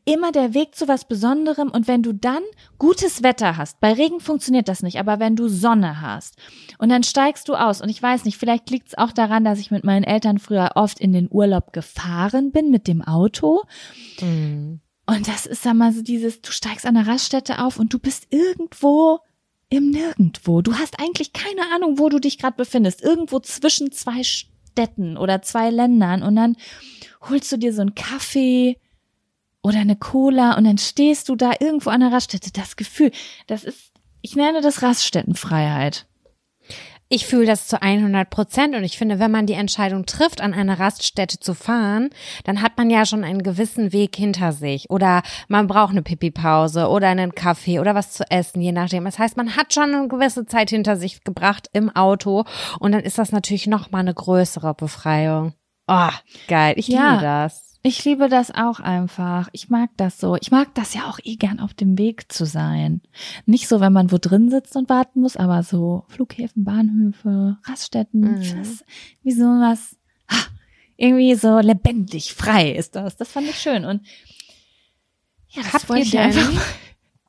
immer der Weg zu was Besonderem und wenn du dann gutes Wetter hast, bei Regen funktioniert das nicht, aber wenn du Sonne hast und dann steigst du aus und ich weiß nicht, vielleicht liegt es auch daran, dass ich mit meinen Eltern früher oft in den Urlaub gefahren bin mit dem Auto Mhm. und das ist dann mal so dieses, du steigst an der Raststätte auf und du bist irgendwo im Nirgendwo. Du hast eigentlich keine Ahnung, wo du dich gerade befindest. Irgendwo zwischen zwei Städten oder zwei Ländern und dann holst du dir so einen Kaffee oder eine Cola und dann stehst du da irgendwo an der Raststätte. Das Gefühl, das ist, ich nenne das Raststättenfreiheit. Ich fühle das zu 100 Prozent und ich finde, wenn man die Entscheidung trifft, an eine Raststätte zu fahren, dann hat man ja schon einen gewissen Weg hinter sich oder man braucht eine Pipi-Pause oder einen Kaffee oder was zu essen, je nachdem. Das heißt, man hat schon eine gewisse Zeit hinter sich gebracht im Auto und dann ist das natürlich noch mal eine größere Befreiung. Oh, geil. Ich Ja. liebe das. Ich liebe das auch einfach. Ich mag das so. Ich mag das ja auch eh gern auf dem Weg zu sein. Nicht so, wenn man wo drin sitzt und warten muss, aber so Flughäfen, Bahnhöfe, Raststätten, Mhm. das, wie so was, irgendwie so lebendig, frei ist das. Das fand ich schön. Und ja, das Habt wollte ich denn- einfach.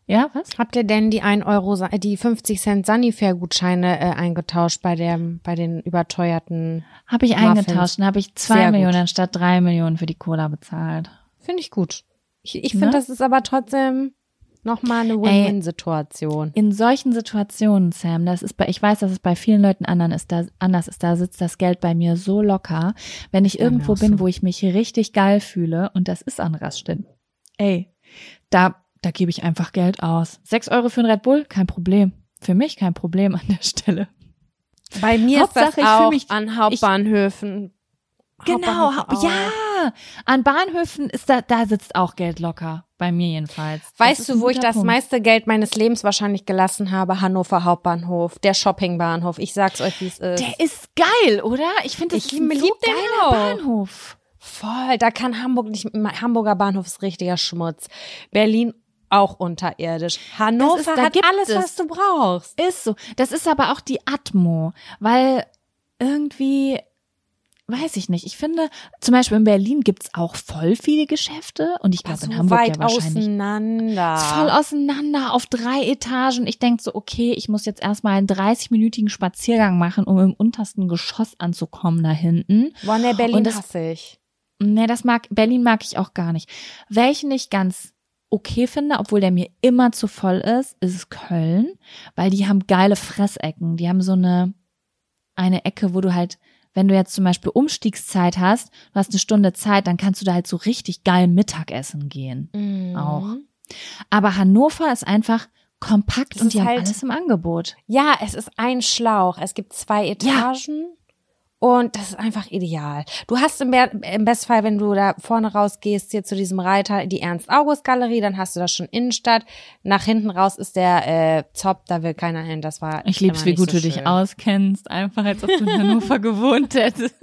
Ja, was? Habt ihr denn die 1 Euro, Sa- die 50 Cent Sanifair-Gutscheine äh, eingetauscht bei dem, bei den überteuerten? Habe ich Muffins. eingetauscht und habe ich zwei Sehr gut. Millionen anstatt drei Millionen für die Cola bezahlt. Finde ich gut. Ich, ich Ne? finde, das ist aber trotzdem nochmal eine Win-Win-Situation. In solchen Situationen, Sam, das ist bei, ich weiß, dass es bei vielen Leuten anderen ist, da, anders ist, da sitzt das Geld bei mir so locker, wenn ich irgendwo bin, so. wo ich mich richtig geil fühle und das ist an Raststätten. Ey, da, da gebe ich einfach Geld aus. Sechs Euro für ein Red Bull, kein Problem. Für mich kein Problem an der Stelle. Bei mir Hauptsache, ist ich das auch mich- an Hauptbahnhöfen. Genau, Hauptbahnhöfen hau- auch. ja, an Bahnhöfen ist da, da sitzt auch Geld locker. Bei mir jedenfalls. Weißt du, wo ich das Punkt. meiste Geld meines Lebens wahrscheinlich gelassen habe? Hannover Hauptbahnhof, der Shoppingbahnhof. Ich sag's euch, wie es ist. Der ist geil, oder? Ich finde, das Ich ist ein so den geiler. Bahnhof. Voll, da kann Hamburg nicht, Hamburger Bahnhof ist richtiger Schmutz. Berlin auch unterirdisch. Hannover ist- da hat gibt alles, es- was du brauchst. Ist so. Das ist aber auch die Atmo, weil irgendwie, weiß ich nicht. Ich finde, zum Beispiel in Berlin gibt's auch voll viele Geschäfte und ich glaube so in Hamburg weit ja wahrscheinlich auseinander. voll auseinander auf drei Etagen. Ich denk so, okay, ich muss jetzt erstmal einen 30-minütigen Spaziergang machen, um im untersten Geschoss anzukommen da hinten. Boah, ne, Berlin Und das- hasse ich. Nee, das mag, Berlin mag ich auch gar nicht. Welchen ich ganz okay finde, obwohl der mir immer zu voll ist, ist Köln, weil die haben geile Fressecken. Die haben so eine, eine Ecke, wo du halt, wenn du jetzt zum Beispiel Umstiegszeit hast, du hast eine Stunde Zeit, dann kannst du da halt so richtig geil Mittagessen gehen. Mhm. Auch. Aber Hannover ist einfach kompakt Es und die haben halt- alles im Angebot. Ja, es ist ein Schlauch. Es gibt zwei Etagen. Und das ist einfach ideal. Du hast im, Be im Bestfall, wenn du da vorne rausgehst, hier zu diesem Reiter, die Ernst-August-Galerie, dann hast du das schon Innenstadt. Nach hinten raus ist der äh, Zopp, da will keiner hin. Das war Ich lieb's, wie gut so du dich schön. auskennst, einfach als ob du in Hannover gewohnt hättest.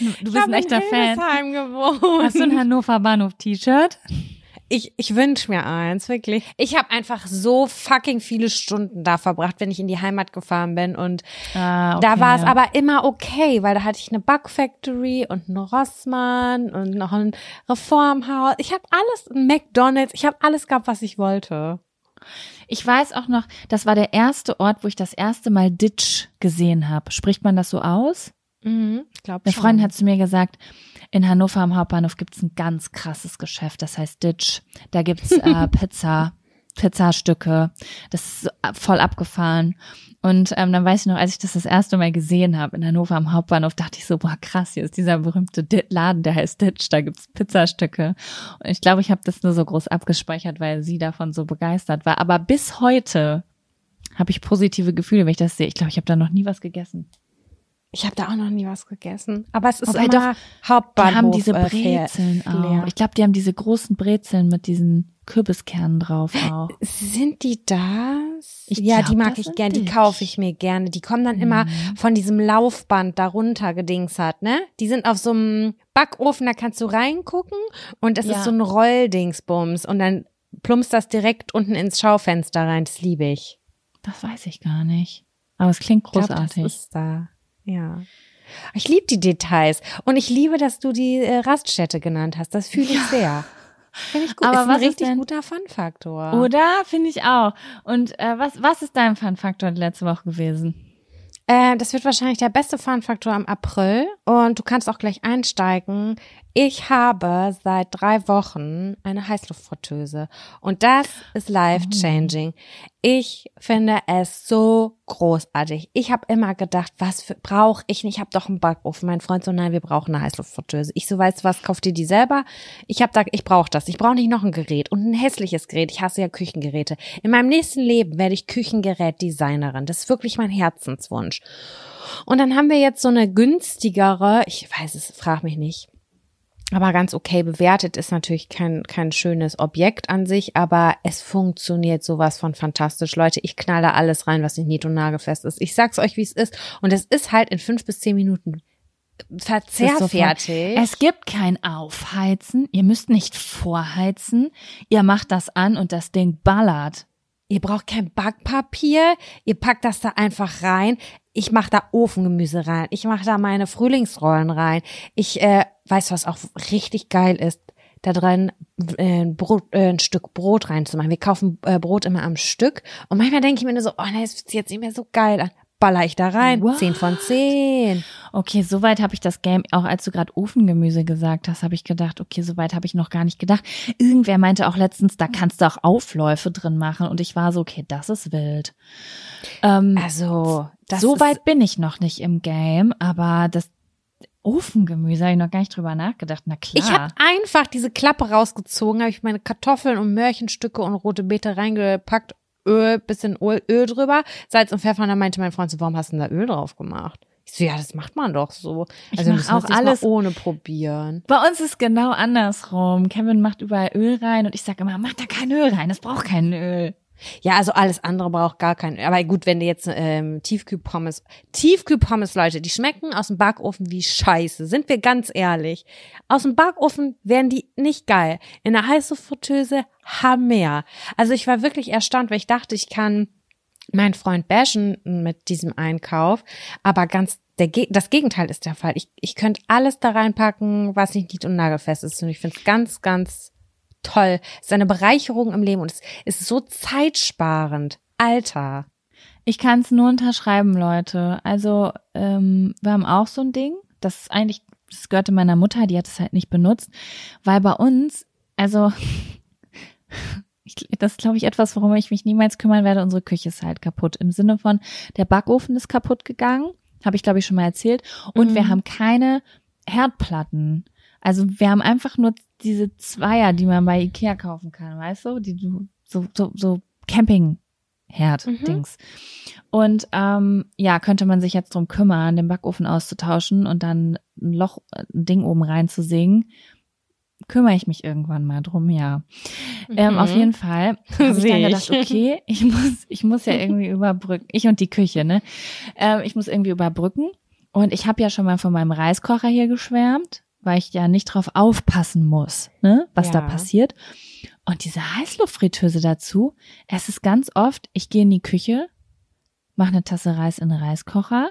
Du Ich bist ein echter in Fan. Gewohnt. Hast du ein Hannover Bahnhof T-Shirt? Ich, ich wünsch mir eins, wirklich. Ich habe einfach so fucking viele Stunden da verbracht, wenn ich in die Heimat gefahren bin. Und Ah, da okay, war es ja. aber immer okay, weil da hatte ich eine Bug Factory und einen Rossmann und noch ein Reformhaus. Ich habe alles, ein McDonalds, ich habe alles gehabt, was ich wollte. Ich weiß auch noch, das war der erste Ort, wo ich das erste Mal Ditch gesehen habe. Spricht man das so aus? Mhm, ich glaube Eine Freundin hat zu mir gesagt, in Hannover am Hauptbahnhof gibt's ein ganz krasses Geschäft, das heißt Ditch. Da gibt's äh, Pizza, Pizzastücke. Das ist äh, voll abgefahren. Und ähm, dann weiß ich noch, als ich das das erste Mal gesehen habe in Hannover am Hauptbahnhof, dachte ich so, boah krass, hier ist dieser berühmte Laden, der heißt Ditch, da gibt's Pizzastücke. Und ich glaube, ich habe das nur so groß abgespeichert, weil sie davon so begeistert war. Aber bis heute habe ich positive Gefühle, wenn ich das sehe. Ich glaube, ich habe da noch nie was gegessen. Ich habe da auch noch nie was gegessen. Aber es ist Wobei immer Die Hauptbahnhof. haben diese äh, Brezeln Flair. auch. Ich glaube, die haben diese großen Brezeln mit diesen Kürbiskernen drauf auch. Sind die das? Ich ja, glaub, die mag ich sind gern, die kaufe ich mir gerne. Die kommen dann immer von diesem Laufband darunter gedingshert, ne? Die sind auf so einem Backofen, da kannst du reingucken und das Ja. ist so ein Rolldingsbums und dann plumpst das direkt unten ins Schaufenster rein. Das liebe ich. Das weiß ich gar nicht. Aber es klingt Ich glaub, großartig. das ist da. Ja. Ich liebe die Details und ich liebe, dass du die äh, Raststätte genannt hast. Das fühle ich sehr. Finde ich gut. Aber ist ein was ist richtig denn- guter Fun-Faktor. Oder? Finde ich auch. Und äh, was, was ist dein Fun-Faktor letzte Woche gewesen? Äh, das wird wahrscheinlich der beste Fun-Faktor im April. Und du kannst auch gleich einsteigen. Ich habe seit drei Wochen eine Heißluftfritteuse. Und das ist life-changing. Ich finde es so großartig. Ich habe immer gedacht, was brauche ich nicht? Ich habe doch einen Backofen. Mein Freund so, nein, wir brauchen eine Heißluftfritteuse. Ich so, weißt du was, kauf dir die selber? Ich habe da, ich brauche das. Ich brauche nicht noch ein Gerät und ein hässliches Gerät. Ich hasse ja Küchengeräte. In meinem nächsten Leben werde ich Küchengerätdesignerin. Das ist wirklich mein Herzenswunsch. Und dann haben wir jetzt so eine günstigere, ich weiß es, frag mich nicht, aber ganz okay bewertet ist natürlich kein, kein schönes Objekt an sich, aber es funktioniert sowas von fantastisch. Leute, ich knalle alles rein, was nicht nied- und nagelfest ist. Ich sag's euch, wie es ist. Und es ist halt in fünf bis zehn Minuten verzehrfertig. Es gibt kein Aufheizen. Ihr müsst nicht vorheizen. Ihr macht das an und das Ding ballert. Ihr braucht kein Backpapier. Ihr packt das da einfach rein. Ich mache da Ofengemüse rein. Ich mache da meine Frühlingsrollen rein. Ich äh, weiß, was auch richtig geil ist, da drin äh, ein, Brot, äh, ein Stück Brot reinzumachen. Wir kaufen äh, Brot immer am Stück. Und manchmal denke ich mir nur so, oh nein, das fühlt sich jetzt nicht mehr so geil an. Baller ich da rein. What? Zehn von zehn. Okay, soweit habe ich das Game, auch als du gerade Ofengemüse gesagt hast, habe ich gedacht, okay, soweit habe ich noch gar nicht gedacht. Irgendwer meinte auch letztens, da kannst du auch Aufläufe drin machen. Und ich war so, okay, das ist wild. Ähm, Also, das so weit bin ich noch nicht im Game, aber das Ofengemüse habe ich noch gar nicht drüber nachgedacht. Na klar. Ich habe einfach diese Klappe rausgezogen, habe ich meine Kartoffeln und Möhrchenstücke und rote Beete reingepackt, Öl, bisschen Öl, Öl drüber, Salz und Pfeffer. Und dann meinte mein Freund so, warum hast du denn da Öl drauf gemacht? Ich so, ja, das macht man doch so. Ich also mach müssen wir auch alles- ohne probieren. Bei uns ist genau andersrum. Kevin macht überall Öl rein und ich sage immer, mach da kein Öl rein, es braucht kein Öl. Ja, also alles andere braucht gar keinen. Aber gut, wenn du jetzt ähm, Tiefkühlpommes, Tiefkühlpommes, Leute, die schmecken aus dem Backofen wie Scheiße. Sind wir ganz ehrlich. Aus dem Backofen wären die nicht geil. In der Heißluftfritteuse Hammer. Also ich war wirklich erstaunt, weil ich dachte, ich kann meinen Freund bashen mit diesem Einkauf, aber ganz der, das Gegenteil ist der Fall. Ich, ich könnte alles da reinpacken, was nicht nied- und nagelfest ist. Und ich finde es ganz, ganz toll. Es ist eine Bereicherung im Leben und es ist so zeitsparend. Alter. Ich kann es nur unterschreiben, Leute. Also ähm, wir haben auch so ein Ding. Das ist eigentlich, das gehörte meiner Mutter, die hat es halt nicht benutzt, weil bei uns, also ich, das ist, glaube ich, etwas, worum ich mich niemals kümmern werde. Unsere Küche ist halt kaputt. Im Sinne von, der Backofen ist kaputt gegangen. Habe ich, glaube ich, schon mal erzählt. Und wir haben keine Herdplatten. Also wir haben einfach nur diese Zweier, die man bei Ikea kaufen kann, weißt du? Die du so, so, so Campingherd-Dings. Und ähm, ja, könnte man sich jetzt drum kümmern, den Backofen auszutauschen und dann ein Loch, ein Ding oben reinzusingen. Kümmere ich mich irgendwann mal drum, ja. Ähm, auf jeden Fall habe ich dann gedacht, okay, ich muss, ich muss ja irgendwie überbrücken. Ich und die Küche, ne? Ähm, ich muss irgendwie überbrücken. Und ich habe ja schon mal von meinem Reiskocher hier geschwärmt, weil ich ja nicht drauf aufpassen muss, ne, was da Ja. passiert. Und diese Heißluftfritteuse dazu, es ist ganz oft, ich gehe in die Küche, mache eine Tasse Reis in den Reiskocher,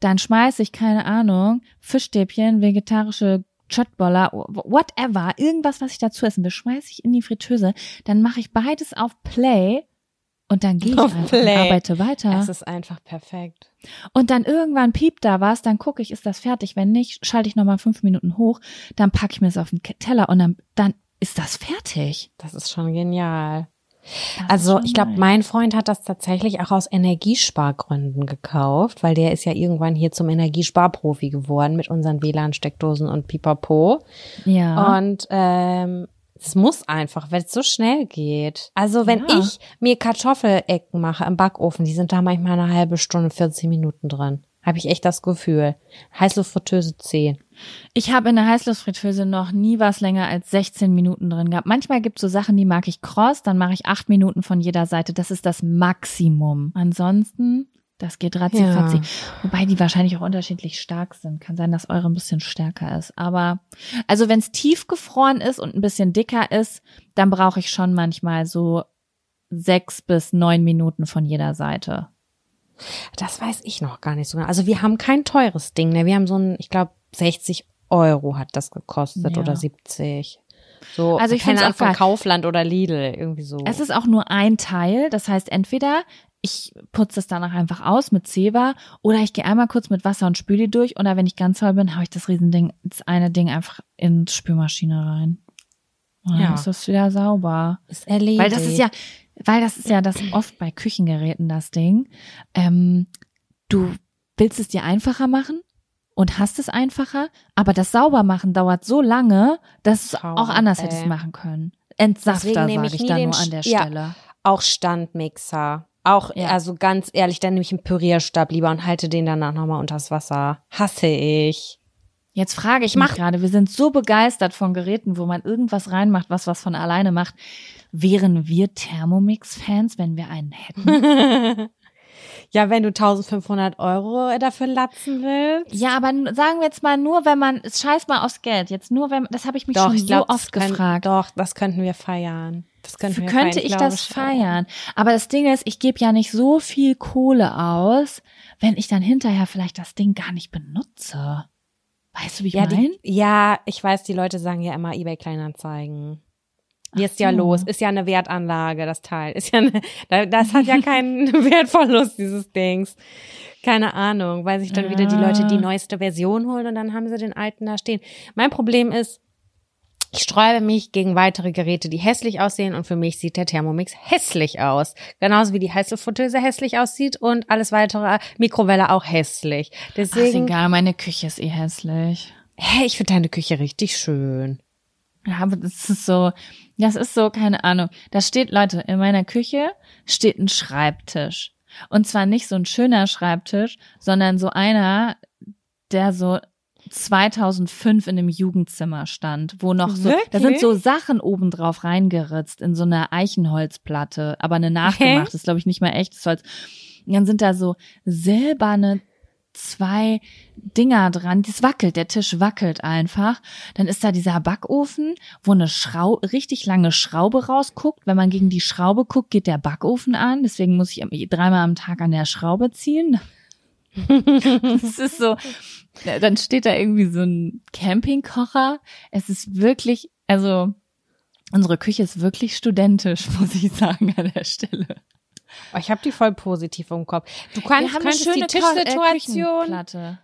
dann schmeiße ich, keine Ahnung, Fischstäbchen, vegetarische Chotboller, whatever, irgendwas, was ich dazu essen will, schmeiße ich in die Fritteuse, dann mache ich beides auf Play und dann gehe ich Auf einfach und arbeite weiter. Es ist einfach perfekt. Und dann irgendwann piept da was, dann gucke ich, ist das fertig? Wenn nicht, schalte ich nochmal fünf Minuten hoch, dann packe ich mir es auf den Teller und dann, dann ist das fertig. Das ist schon genial. Das Also ich glaube, mein Freund hat das tatsächlich auch aus Energiespargründen gekauft, weil der ist ja irgendwann hier zum Energiesparprofi geworden mit unseren WLAN-Steckdosen und Pipapo. Ja. Und ähm, es muss einfach, weil es so schnell geht. Also wenn Ja. ich mir Kartoffelecken mache im Backofen, die sind da manchmal eine halbe Stunde, 40 Minuten drin. Habe ich echt das Gefühl. Heißluftfritteuse 10. Ich habe in der Heißluftfritteuse noch nie was länger als 16 Minuten drin gehabt. Manchmal gibt es so Sachen, die mag ich kross, dann mache ich acht Minuten von jeder Seite. Das ist das Maximum. Ansonsten, das geht ratzifatzi. Ja. Wobei die wahrscheinlich auch unterschiedlich stark sind. Kann sein, dass eure ein bisschen stärker ist. Aber also wenn es tiefgefroren ist und ein bisschen dicker ist, dann brauche ich schon manchmal so sechs bis neun Minuten von jeder Seite. Das weiß ich noch gar nicht so genau. Also wir haben kein teures Ding, ne? Wir haben so ein, ich glaube, 60 Euro hat das gekostet Ja. oder 70. So, Also ich keine find's Ahnung, von. Kaufland oder Lidl, irgendwie so. Es ist auch nur ein Teil. Das heißt, entweder ich putze es danach einfach aus mit Zewa oder ich gehe einmal kurz mit Wasser und spüle die durch oder wenn ich ganz voll bin, haue ich das Riesending, das eine Ding einfach in die Spülmaschine rein. Und dann Ja. ist das wieder sauber. ist erledigt. Weil das ist ja, weil das ist ja das oft bei Küchengeräten das Ding. Ähm, du willst es dir einfacher machen und hast es einfacher, aber das Saubermachen dauert so lange, dass du Traurig, auch anders ey. hättest machen können. Entsafter, sage ich ich da nur an der ja. Stelle. auch Standmixer. Auch, Ja. also ganz ehrlich, dann nehme ich einen Pürierstab lieber und halte den danach nochmal unters Wasser. Hasse ich. Jetzt frage ich mich gerade, wir sind so begeistert von Geräten, wo man irgendwas reinmacht, was was von alleine macht. Wären wir Thermomix-Fans, wenn wir einen hätten? Ja, wenn du 1500 Euro dafür latzen willst. ja, aber sagen wir jetzt mal nur, wenn man, scheiß mal aufs Geld. Jetzt nur, wenn, das habe ich mich Doch, schon ich glaube, so oft können, gefragt. Doch, das könnten wir feiern. Das könnten wir könnte ich das feiern. Aber das Ding ist, ich gebe ja nicht so viel Kohle aus, wenn ich dann hinterher vielleicht das Ding gar nicht benutze. Weißt du, wie ich Ja, meine? ja, ich weiß, die Leute sagen ja immer eBay Kleinanzeigen. Ach ist ja so. los? Ist ja eine Wertanlage, das Teil. Ist ja eine, da- das hat ja keinen Wertverlust, dieses Dings. Keine Ahnung, weil sich dann wieder die Leute die Ah. neueste Version holen und dann haben sie den alten da stehen. Mein Problem ist, ich sträube mich gegen weitere Geräte, die hässlich aussehen und für mich sieht der Thermomix hässlich aus. Genauso wie die heiße Fritteuse hässlich aussieht und alles weitere Mikrowelle auch hässlich. Ach, ist Deswegen, egal, meine Küche ist eh hässlich. hä, ich finde deine Küche richtig schön. Ja, aber das ist so, das ist so, keine Ahnung. Da steht, Leute, in meiner Küche steht ein Schreibtisch. Und zwar nicht so ein schöner Schreibtisch, sondern so einer, der so 2005 in einem Jugendzimmer stand, wo noch so, da sind Wirklich? so Sachen obendrauf reingeritzt in so eine Eichenholzplatte, aber eine nachgemacht, ist glaube ich nicht mal echtes Holz. Und dann sind da so silberne zwei Dinger dran, das wackelt, der Tisch wackelt einfach. Dann ist da dieser Backofen, wo eine Schrau richtig lange Schraube rausguckt. Wenn man gegen die Schraube guckt, geht der Backofen an. Deswegen muss ich dreimal am Tag an der Schraube ziehen. Es ist so, dann steht da irgendwie so ein Campingkocher. Es ist wirklich, also unsere Küche ist wirklich studentisch, muss ich sagen an der Stelle. Oh, ich habe die voll positiv im Kopf. Du kannst, könntest die Ko- äh, Tischsituation. Küchenplatte.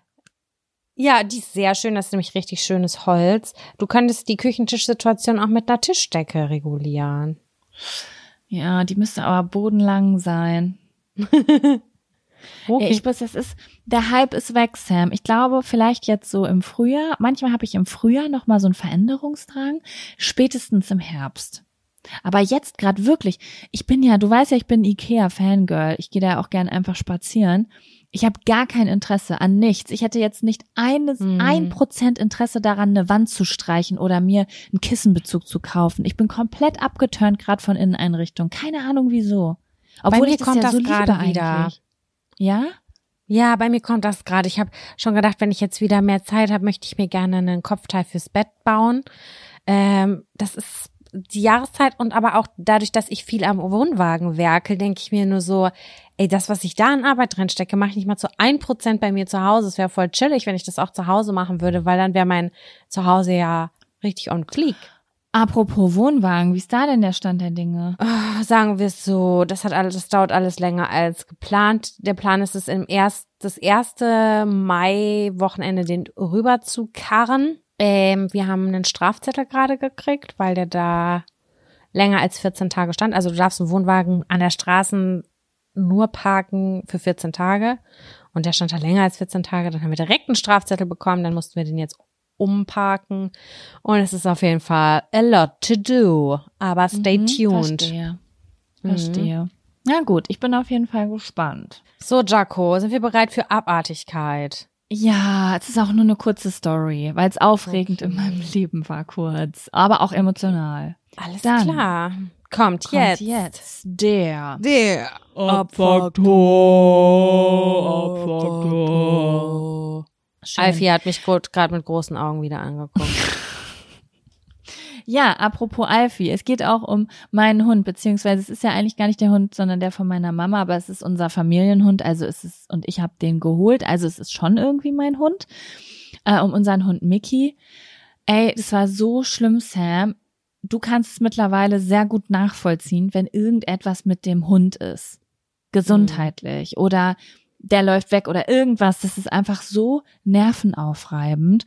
ja, die ist sehr schön. Das ist nämlich richtig schönes Holz. Du könntest die Küchentischsituation auch mit einer Tischdecke regulieren. Ja, die müsste aber bodenlang sein. Okay. Ja, ich weiß, das ist, der Hype ist weg, Sam. Ich glaube, vielleicht jetzt so im Frühjahr. Manchmal habe ich im Frühjahr noch mal so einen Veränderungsdrang. Spätestens im Herbst. Aber jetzt gerade wirklich, ich bin ja, du weißt ja, ich bin Ikea-Fangirl. Ich gehe da auch gern einfach spazieren. Ich habe gar kein Interesse an nichts. Ich hätte jetzt nicht eines, Hm. ein Prozent Interesse daran, eine Wand zu streichen oder mir einen Kissenbezug zu kaufen. Ich bin komplett abgeturnt gerade von Inneneinrichtungen. Keine Ahnung wieso. Obwohl mir ich das kommt ja das so gerade wieder. eigentlich. Ja? Ja, bei mir kommt das gerade. Ich habe schon gedacht, wenn ich jetzt wieder mehr Zeit habe, möchte ich mir gerne einen Kopfteil fürs Bett bauen. Ähm, das ist die Jahreszeit und aber auch dadurch, dass ich viel am Wohnwagen werkel, denke ich mir nur so, ey, das, was ich da an Arbeit drin stecke, mache ich nicht mal zu ein Prozent bei mir zu Hause. Es wäre voll chillig, wenn ich das auch zu Hause machen würde, weil dann wäre mein Zuhause ja richtig on fleek. Apropos Wohnwagen, wie ist da denn der Stand der Dinge? Ah, Sagen wir es so, das hat alles, das dauert alles länger als geplant. Der Plan ist es im erst, das erste Mai-Wochenende den rüber zu karren. Ähm, wir haben einen Strafzettel gerade gekriegt, weil der da länger als 14 Tage stand. Also du darfst einen Wohnwagen an der Straße nur parken für 14 Tage. Und der stand da länger als 14 Tage. Dann haben wir direkt einen Strafzettel bekommen. Dann mussten wir den jetzt umparken. Und es ist auf jeden Fall a lot to do. Aber stay Mhm, tuned. Verstehe. Verstehe. Na gut, ich bin auf jeden Fall gespannt. So, Jaco, sind wir bereit für Abartigkeit? Ja, es ist auch nur eine kurze Story, weil es aufregend Okay. in meinem Leben war kurz, aber auch emotional. Alles Dann klar. Kommt, Kommt jetzt. jetzt der Der Abfaktor. Schön. Alfie hat mich gerade mit großen Augen wieder angeguckt. Ja, apropos Alfie, es geht auch um meinen Hund, beziehungsweise es ist ja eigentlich gar nicht der Hund, sondern der von meiner Mama, aber es ist unser Familienhund, also es ist, und ich habe den geholt, also es ist schon irgendwie mein Hund, äh, um unseren Hund Mickey. Ey, das war so schlimm, Sam. Du kannst es mittlerweile sehr gut nachvollziehen, wenn irgendetwas mit dem Hund ist. Gesundheitlich oder der läuft weg oder irgendwas. Das ist einfach so nervenaufreibend.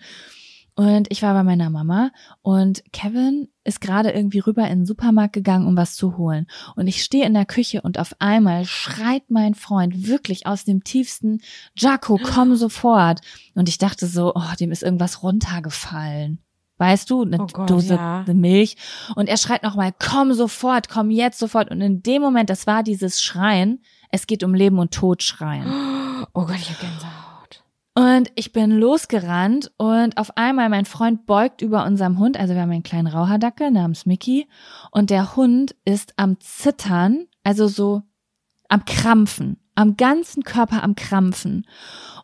Und ich war bei meiner Mama und Kevin ist gerade irgendwie rüber in den Supermarkt gegangen, um was zu holen. Und ich stehe in der Küche und auf einmal schreit mein Freund wirklich aus dem tiefsten, Jaco, komm sofort. Und ich dachte so, oh, dem ist irgendwas runtergefallen. Weißt du, eine Oh Gott, Dose ja. Milch. Und er schreit nochmal, komm sofort, komm jetzt sofort. Und in dem Moment, das war dieses Schreien, es geht um Leben und Tod schreien. Oh Gott, ich hab Gänsehaut. Und ich bin losgerannt und auf einmal mein Freund beugt über unserem Hund, also wir haben einen kleinen Rauhardackel namens Mickey und der Hund ist am Zittern, also so am Krampfen, am ganzen Körper am Krampfen.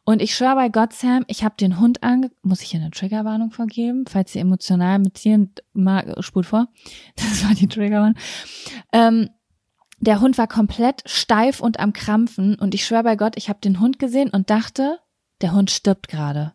Und ich schwöre bei Gott, Sam, ich habe den Hund ange... Muss ich hier eine Triggerwarnung vorgeben? Falls ihr emotional mit Tieren... Mal, spult vor. Das war die Triggerwarnung. Ähm, der Hund war komplett steif und am Krampfen und ich schwöre bei Gott, ich habe den Hund gesehen und dachte, der Hund stirbt gerade.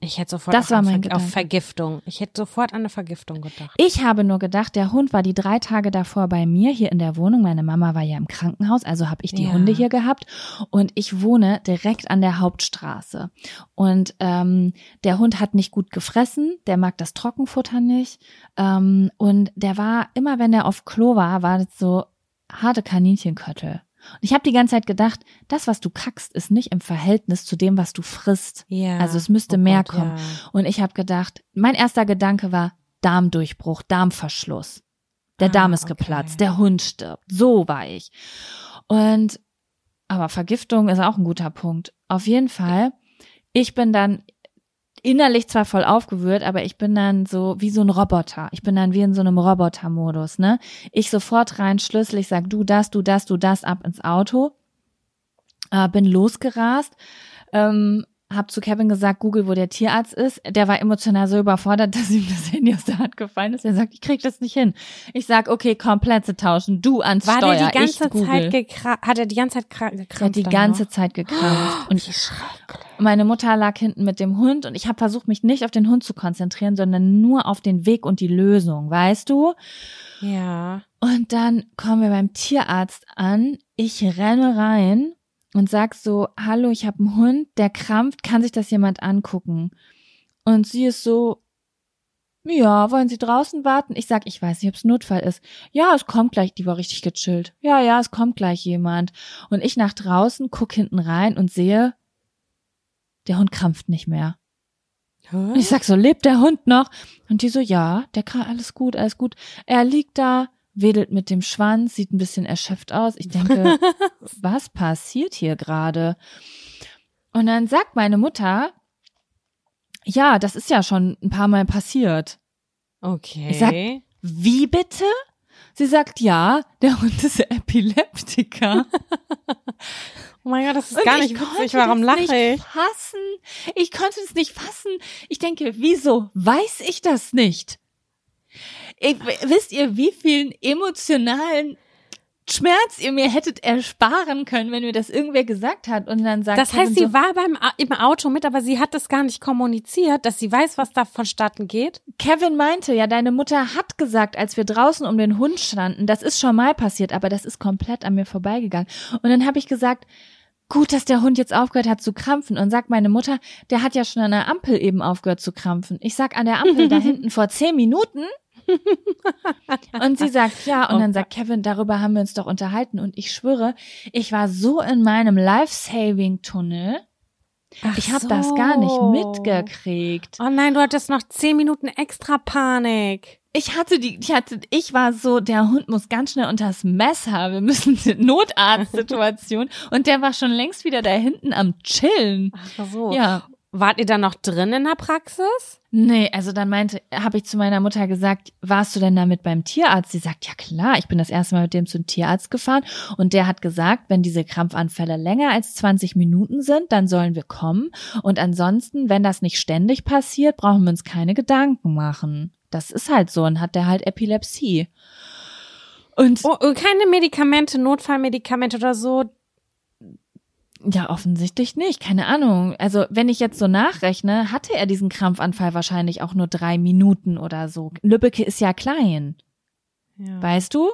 Ich hätte sofort Das auf, war an mein Ver Gedanke. auf Vergiftung. Ich hätte sofort an eine Vergiftung gedacht. Ich habe nur gedacht, der Hund war die drei Tage davor bei mir hier in der Wohnung. Meine Mama war ja im Krankenhaus, also habe ich die Ja. Hunde hier gehabt und ich wohne direkt an der Hauptstraße. Und ähm, der Hund hat nicht gut gefressen, der mag das Trockenfutter nicht ähm, und der war immer, wenn er auf Klo war, war das so harte Kaninchenköttel. Und ich habe die ganze Zeit gedacht, das, was du kackst, ist nicht im Verhältnis zu dem, was du frisst. Ja. Also es müsste Oh mehr Gott, kommen. ja. Und ich habe gedacht, mein erster Gedanke war Darmdurchbruch, Darmverschluss. Der Ah, Darm ist okay. geplatzt, der Hund stirbt. So war ich. Und aber Vergiftung ist auch ein guter Punkt. Auf jeden Fall, ich bin dann innerlich zwar voll aufgewühlt, aber ich bin dann so wie so ein Roboter. Ich bin dann wie in so einem Roboter-Modus, ne? Ich sofort rein, Schlüssel, ich sag du das, du das, du das, ab ins Auto. Äh, bin losgerast. Ähm, hab zu Kevin gesagt, Google, wo der Tierarzt ist. Der war emotional so überfordert, dass ihm das Handy aus der Hand gefallen ist. Er sagt, ich krieg das nicht hin. Ich sag, okay, komm, Plätze tauschen. Du ans War Steuer, der die ganze ich. Zeit gekra hat er die ganze Zeit kra- Der hat gekrampft? die ganze noch? Zeit gekrampft. Und Wie schrecklich. meine Mutter lag hinten mit dem Hund und ich habe versucht, mich nicht auf den Hund zu konzentrieren, sondern nur auf den Weg und die Lösung, weißt du? Ja. Und dann kommen wir beim Tierarzt an. Ich renne rein und sag so, hallo, ich habe einen Hund, der krampft, kann sich das jemand angucken? Und sie ist so, ja, wollen Sie draußen warten? Ich sag, ich weiß nicht, ob es Notfall ist. Ja, es kommt gleich, die war richtig gechillt. Ja, ja, es kommt gleich jemand. Und ich nach draußen, guck hinten rein und sehe, der Hund krampft nicht mehr. Und ich sag so, lebt der Hund noch? Und die so, ja, der kann alles gut, alles gut. Er liegt da, wedelt mit dem Schwanz, sieht ein bisschen erschöpft aus. Ich denke, was passiert hier gerade? Und dann sagt meine Mutter, ja, das ist ja schon ein paar Mal passiert. Okay. Ich sag- Wie bitte? Sie sagt, ja, der Hund ist Epileptiker. oh mein Gott, das ist Und gar ich nicht witzig. Warum lache nicht ich? fassen. Ich konnte es nicht fassen. Ich denke, wieso weiß ich das nicht? Ich, wisst ihr, wie vielen emotionalen Schmerz ihr mir hättet ersparen können, wenn mir das irgendwer gesagt hat und dann sagt Das heißt, sie so, war beim Au- im Auto mit, aber sie hat das gar nicht kommuniziert, dass sie weiß, was da vonstatten geht. Kevin meinte, ja, deine Mutter hat gesagt, als wir draußen um den Hund standen, das ist schon mal passiert, aber das ist komplett an mir vorbeigegangen. Und dann habe ich gesagt, gut, dass der Hund jetzt aufgehört hat zu krampfen. Und sagt meine Mutter, der hat ja schon an der Ampel eben aufgehört zu krampfen. Ich sag an der Ampel da hinten vor zehn Minuten. Und sie sagt, ja, und dann sagt Kevin, darüber haben wir uns doch unterhalten. Und ich schwöre, ich war so in meinem Life-Saving-Tunnel. Ach Ich habe das gar nicht so. mitgekriegt. Oh nein, du hattest noch zehn Minuten extra Panik. Ich hatte die, ich hatte, ich war so, der Hund muss ganz schnell unters Messer. Wir müssen Notarztsituation. Und der war schon längst wieder da hinten am Chillen. Ach so. Ja. Wart ihr dann noch drin in der Praxis? Nee, also dann meinte, habe ich zu meiner Mutter gesagt, warst du denn damit beim Tierarzt? Sie sagt, ja klar, ich bin das erste Mal mit dem zum Tierarzt gefahren und der hat gesagt, wenn diese Krampfanfälle länger als 20 Minuten sind, dann sollen wir kommen und ansonsten, wenn das nicht ständig passiert, brauchen wir uns keine Gedanken machen. Das ist halt so und hat der halt Epilepsie. Und Oh, und keine Medikamente, Notfallmedikamente oder so. Ja, offensichtlich nicht. Keine Ahnung. Also, wenn ich jetzt so nachrechne, hatte er diesen Krampfanfall wahrscheinlich auch nur drei Minuten oder so. Lübbecke ist ja klein. Ja. Weißt du?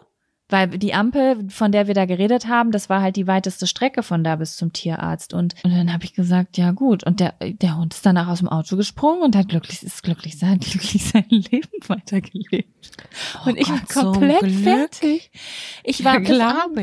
Weil die Ampel, von der wir da geredet haben, das war halt die weiteste Strecke von da bis zum Tierarzt. Und, und dann habe ich gesagt, ja gut. Und der, der Hund ist danach aus dem Auto gesprungen und hat glücklich, ist glücklich sein, glücklich sein Leben weitergelebt. und ich Gott, war komplett Glück. fertig. Ich war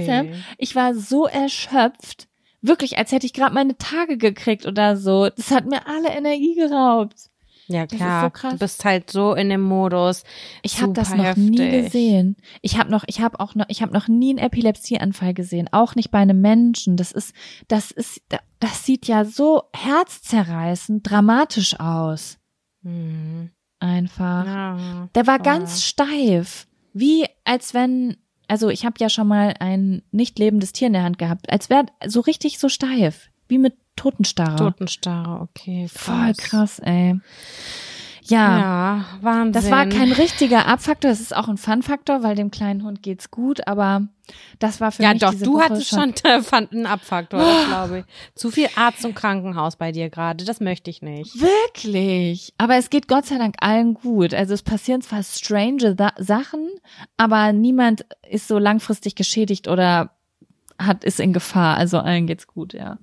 Ja, ich. Ich war so erschöpft. Wirklich, als hätte ich gerade meine Tage gekriegt oder so. Das hat mir alle Energie geraubt. Ja, klar. so. Du bist halt so in dem Modus. Ich habe das noch nie heftig. gesehen. Ich habe noch, ich habe auch noch, ich habe noch nie einen Epilepsieanfall gesehen, auch nicht bei einem Menschen. Das ist, das ist, das sieht ja so herzzerreißend, dramatisch aus. Hm. Einfach. Ja. Der war voll. ganz steif, wie als wenn, also ich habe ja schon mal ein nicht lebendes Tier in der Hand gehabt, als wäre so richtig so steif, wie mit Totenstarre. Totenstarre, okay. Voll krass, ey. Ja. Ja, Wahnsinn. Das war kein richtiger Abfaktor, das ist auch ein Fun-Faktor, weil dem kleinen Hund geht's gut, aber das war für Ja, mich doch, diese du Woche hattest schon fand einen Abfaktor, das glaube ich. Zu viel Arzt und Krankenhaus bei dir gerade, das möchte ich nicht. Wirklich. Aber es geht Gott sei Dank allen gut. Also es passieren zwar strange Sa Sachen, aber niemand ist so langfristig geschädigt oder hat, ist in Gefahr. Also allen geht's gut, ja.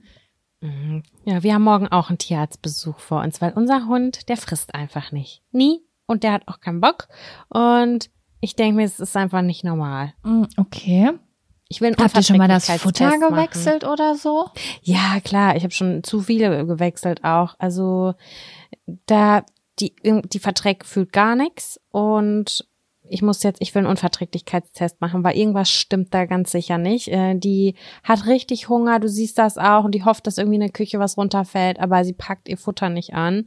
Mhm. Ja, wir haben morgen auch einen Tierarztbesuch vor uns, weil unser Hund, der frisst einfach nicht. Nie. Und der hat auch keinen Bock. Und ich denke mir, es ist einfach nicht normal. Mm, Okay. Ich will Habt ihr schon mal das Futter Unverträglichkeitstest machen. gewechselt oder so? Ja, klar, ich habe schon zu viele gewechselt auch. Also da die die verträgt gefühlt gar nichts und ich muss jetzt, ich will einen Unverträglichkeitstest machen, weil irgendwas stimmt da ganz sicher nicht. Äh, die hat richtig Hunger, du siehst das auch und die hofft, dass irgendwie in der Küche was runterfällt, aber sie packt ihr Futter nicht an.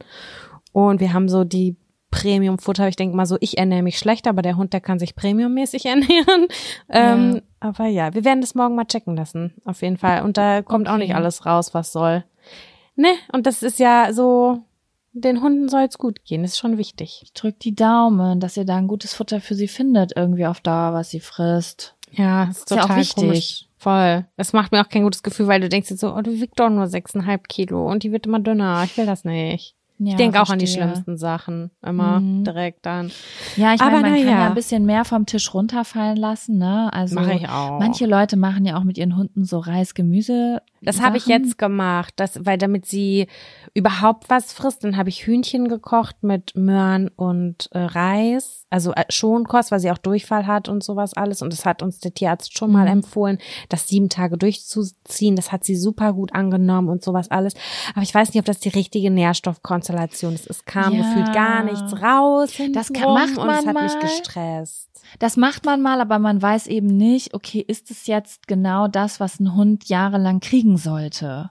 Und wir haben so die Premium-Futter. Ich denke mal so, ich ernähre mich schlecht, aber der Hund, der kann sich premiummäßig ernähren. Ähm, aber ja, wir werden das morgen mal checken lassen, auf jeden Fall. Und da kommt auch Okay. nicht alles raus, was soll. Ne? Und das ist ja so, den Hunden soll es gut gehen, ist schon wichtig. Ich drück die Daumen, dass ihr da ein gutes Futter für sie findet, irgendwie auf Dauer, was sie frisst. Ja, das ist Ist ja auch total wichtig. komisch. Voll. Das macht mir auch kein gutes Gefühl, weil du denkst jetzt so, oh, du wiegt doch nur sechseinhalb Kilo und die wird immer dünner. Ich will das nicht. Ja, ich denke auch an die schlimmsten Sachen. Immer Mhm. direkt dann. Ja, ich meine, man kann ja. ja ein bisschen mehr vom Tisch runterfallen lassen, ne? Also Mache ich auch. manche Leute machen ja auch mit ihren Hunden so Reis, Gemüse. Das habe ich jetzt gemacht, das, weil damit sie überhaupt was frisst, dann habe ich Hühnchen gekocht mit Möhren und äh, Reis, also äh, Schonkost, weil sie auch Durchfall hat und sowas alles. Und das hat uns der Tierarzt schon mal Mhm. empfohlen, das sieben Tage durchzuziehen. Das hat sie super gut angenommen und sowas alles. Aber ich weiß nicht, ob das die richtige Nährstoffkonstellation ist. Es kam Ja. gefühlt gar nichts raus. Das kann- macht und es man hat mich mal. gestresst. Das macht man mal, aber man weiß eben nicht, okay, ist es jetzt genau das, was ein Hund jahrelang kriegen sollte?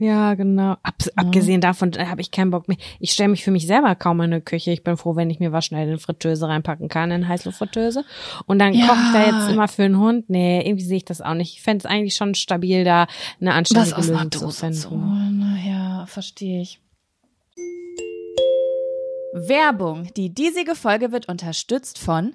Ja, genau. Ab, Mhm. Abgesehen davon habe ich keinen Bock mehr. Ich stelle mich für mich selber kaum in eine Küche. Ich bin froh, wenn ich mir was schnell in eine Fritteuse reinpacken kann, in eine Heißluftfritteuse. Und dann Ja. koche ich da jetzt immer für einen Hund. Nee, irgendwie sehe ich das auch nicht. Ich fände es eigentlich schon stabil, da eine anständige Lösung zu finden. holen. Ja, verstehe ich. Werbung. Die diesige Folge wird unterstützt von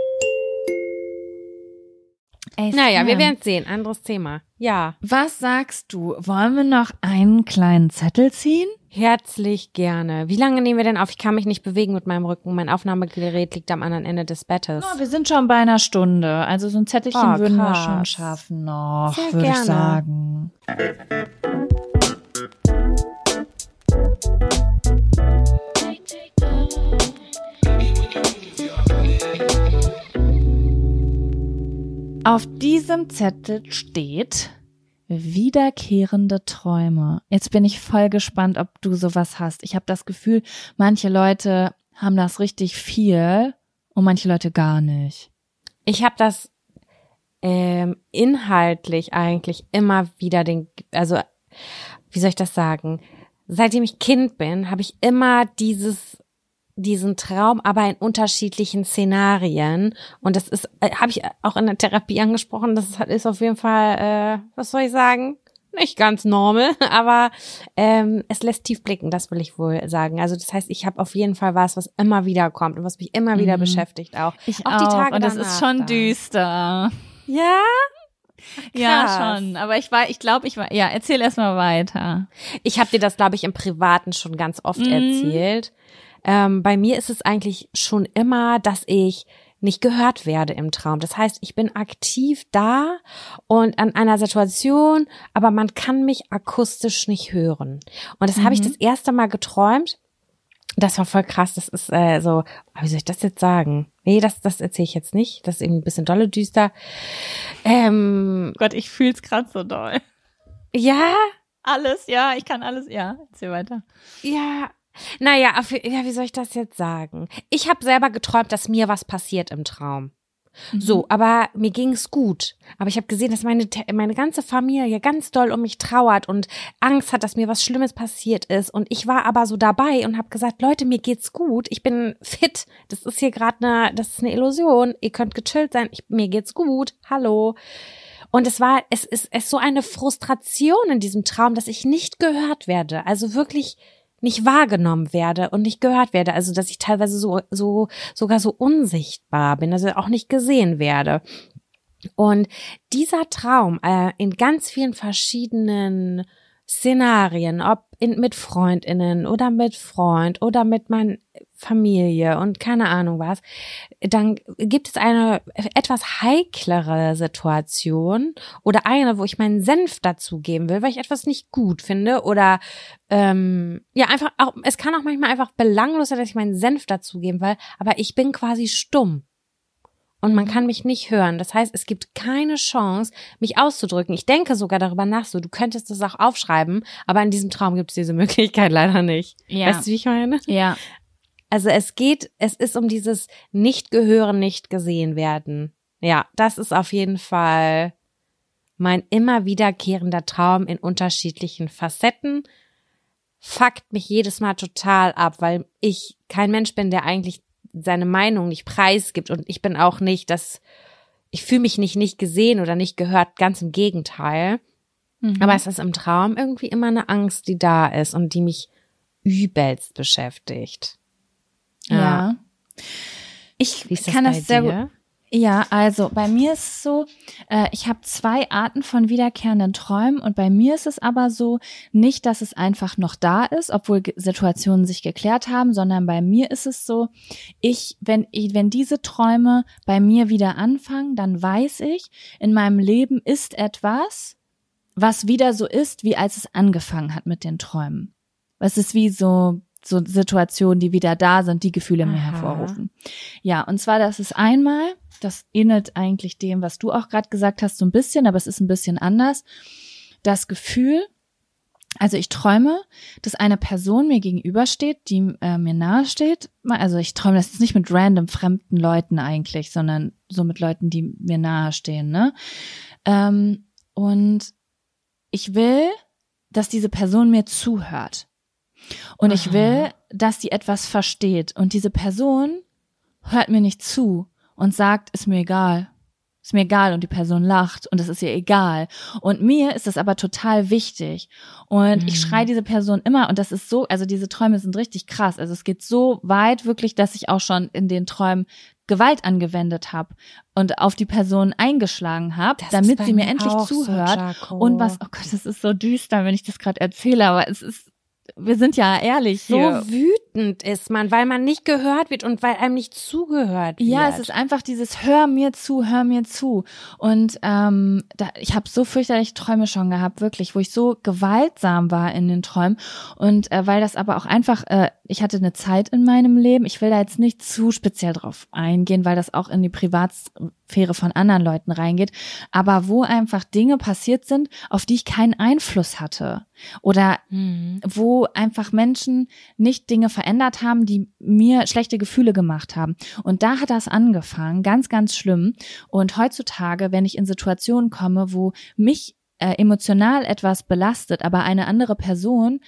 Ey, Naja, wir Sam. werden sehen. Anderes Thema. Ja, Was sagst du? Wollen wir noch einen kleinen Zettel ziehen? herzlich gerne. Wie lange nehmen wir denn auf? Ich kann mich nicht bewegen mit meinem Rücken. Mein Aufnahmegerät liegt am anderen Ende des Bettes. Oh, wir sind schon bei einer Stunde. Also so ein Zettelchen Ah, würden wir schon schaffen noch, würde ich gerne. sagen. Auf diesem Zettel steht wiederkehrende Träume. Jetzt bin ich voll gespannt, ob du sowas hast. Ich habe das Gefühl, manche Leute haben das richtig viel und manche Leute gar nicht. Ich habe das ähm, inhaltlich eigentlich immer wieder den, also wie soll ich das sagen? Seitdem ich Kind bin, habe ich immer dieses diesen Traum, aber in unterschiedlichen Szenarien. Und das ist, äh, habe ich auch in der Therapie angesprochen. Das ist, auf jeden Fall, äh, was soll ich sagen? Nicht ganz normal, aber ähm, es lässt tief blicken, das will ich wohl sagen. Also das heißt, ich habe auf jeden Fall was, was immer wieder kommt und was mich immer wieder Mhm. beschäftigt auch. Ich Auch die Tage und danach ist schon dann. düster. Ja, Ja, Krass. schon. Aber ich war, ich glaube, ich war, ja, erzähl erst mal weiter. Ich habe dir das, glaube ich, im Privaten schon ganz oft Mhm. erzählt. Ähm, bei mir ist es eigentlich schon immer, dass ich nicht gehört werde im Traum. Das heißt, ich bin aktiv da und an einer Situation, aber man kann mich akustisch nicht hören. Und das habe ich Mhm. das erste Mal geträumt. Das war voll krass. Das ist äh, so, wie soll ich das jetzt sagen? Nee, das, das erzähle ich jetzt nicht. Das ist irgendwie ein bisschen dolle düster. Ähm, Gott, ich fühl's gerade so doll. ja, Alles, ja, ich kann alles, ja. Erzähl weiter. Ja, Naja, auf, ja, wie soll ich das jetzt sagen? Ich habe selber geträumt, dass mir was passiert im Traum. So, aber mir ging's gut. Aber ich habe gesehen, dass meine, meine ganze Familie ganz doll um mich trauert und Angst hat, dass mir was Schlimmes passiert ist. Und ich war aber so dabei und habe gesagt, Leute, mir geht's gut. Ich bin fit. Das ist hier gerade eine, das ist eine Illusion. Ihr könnt gechillt sein. Ich, mir geht's gut. Hallo. Und es war, es ist, es ist so eine Frustration in diesem Traum, dass ich nicht gehört werde. Also wirklich nicht wahrgenommen werde und nicht gehört werde. Also, dass ich teilweise so, so, sogar so unsichtbar bin, also auch nicht gesehen werde. Und dieser Traum äh, in ganz vielen verschiedenen Szenarien, ob in, mit Freundinnen oder mit Freund oder mit meiner Familie und keine Ahnung was, dann gibt es eine etwas heiklere Situation oder eine, wo ich meinen Senf dazugeben will, weil ich etwas nicht gut finde oder ähm, ja einfach auch, es kann auch manchmal einfach belanglos sein, dass ich meinen Senf dazugeben will, aber ich bin quasi stumm und man kann mich nicht hören. Das heißt, es gibt keine Chance, mich auszudrücken. Ich denke sogar darüber nach, so du könntest das auch aufschreiben, aber in diesem Traum gibt es diese Möglichkeit leider nicht. Ja. Weißt du, wie ich meine? Ja. Also es geht, es ist um dieses Nicht-Gehören, nicht gesehen werden. Ja, das ist auf jeden Fall mein immer wiederkehrender Traum in unterschiedlichen Facetten. Fuckt mich jedes Mal total ab, weil ich kein Mensch bin, der eigentlich seine Meinung nicht preisgibt und ich bin auch nicht, dass ich fühle mich nicht nicht gesehen oder nicht gehört, ganz im Gegenteil. Mhm. Aber es ist im Traum irgendwie immer eine Angst, die da ist und die mich übelst beschäftigt. Ja. Ich ist das kann das sehr dir? gut. Ja, also bei mir ist es so, äh, ich habe zwei Arten von wiederkehrenden Träumen und bei mir ist es aber so, nicht, dass es einfach noch da ist, obwohl Situationen sich geklärt haben, sondern bei mir ist es so, ich, wenn, ich, wenn diese Träume bei mir wieder anfangen, dann weiß ich, in meinem Leben ist etwas, was wieder so ist, wie als es angefangen hat mit den Träumen. Es ist wie so, so Situationen, die wieder da sind, die Gefühle mir hervorrufen. Ja, und zwar, das ist einmal, das ähnelt eigentlich dem, was du auch gerade gesagt hast, so ein bisschen, aber es ist ein bisschen anders. Das Gefühl, also ich träume, dass eine Person mir gegenübersteht, die äh, mir nahe steht. Also ich träume das jetzt nicht mit random fremden Leuten eigentlich, sondern so mit Leuten, die mir nahe stehen. Ne? Ähm, und ich will, dass diese Person mir zuhört. Und ich Aha. will, dass die etwas versteht. Und diese Person hört mir nicht zu und sagt, ist mir egal. Ist mir egal und die Person lacht und es ist ihr egal. Und mir ist das aber total wichtig. Und ich Mhm. schreie diese Person immer und das ist so, also diese Träume sind richtig krass. Also es geht so weit wirklich, dass ich auch schon in den Träumen Gewalt angewendet habe und auf die Person eingeschlagen habe, damit sie mir mir endlich so, zuhört. Jaco. und was, oh Gott, das ist so düster, wenn ich das gerade erzähle, aber es ist, wir sind ja ehrlich so hier. wütend ist man, weil man nicht gehört wird und weil einem nicht zugehört wird. Ja, es ist einfach dieses Hör mir zu, hör mir zu. Und ähm, da, ich habe so fürchterliche Träume schon gehabt, wirklich, wo ich so gewaltsam war in den Träumen. Und äh, weil das aber auch einfach, äh, ich hatte eine Zeit in meinem Leben, ich will da jetzt nicht zu speziell drauf eingehen, weil das auch in die Privatsphäre von anderen Leuten reingeht, aber wo einfach Dinge passiert sind, auf die ich keinen Einfluss hatte. Oder Mhm. wo einfach Menschen nicht Dinge verändert haben, die mir schlechte Gefühle gemacht haben. Und da hat das angefangen, ganz, ganz schlimm. Und heutzutage, wenn ich in Situationen komme, wo mich äh, emotional etwas belastet, aber eine andere Person,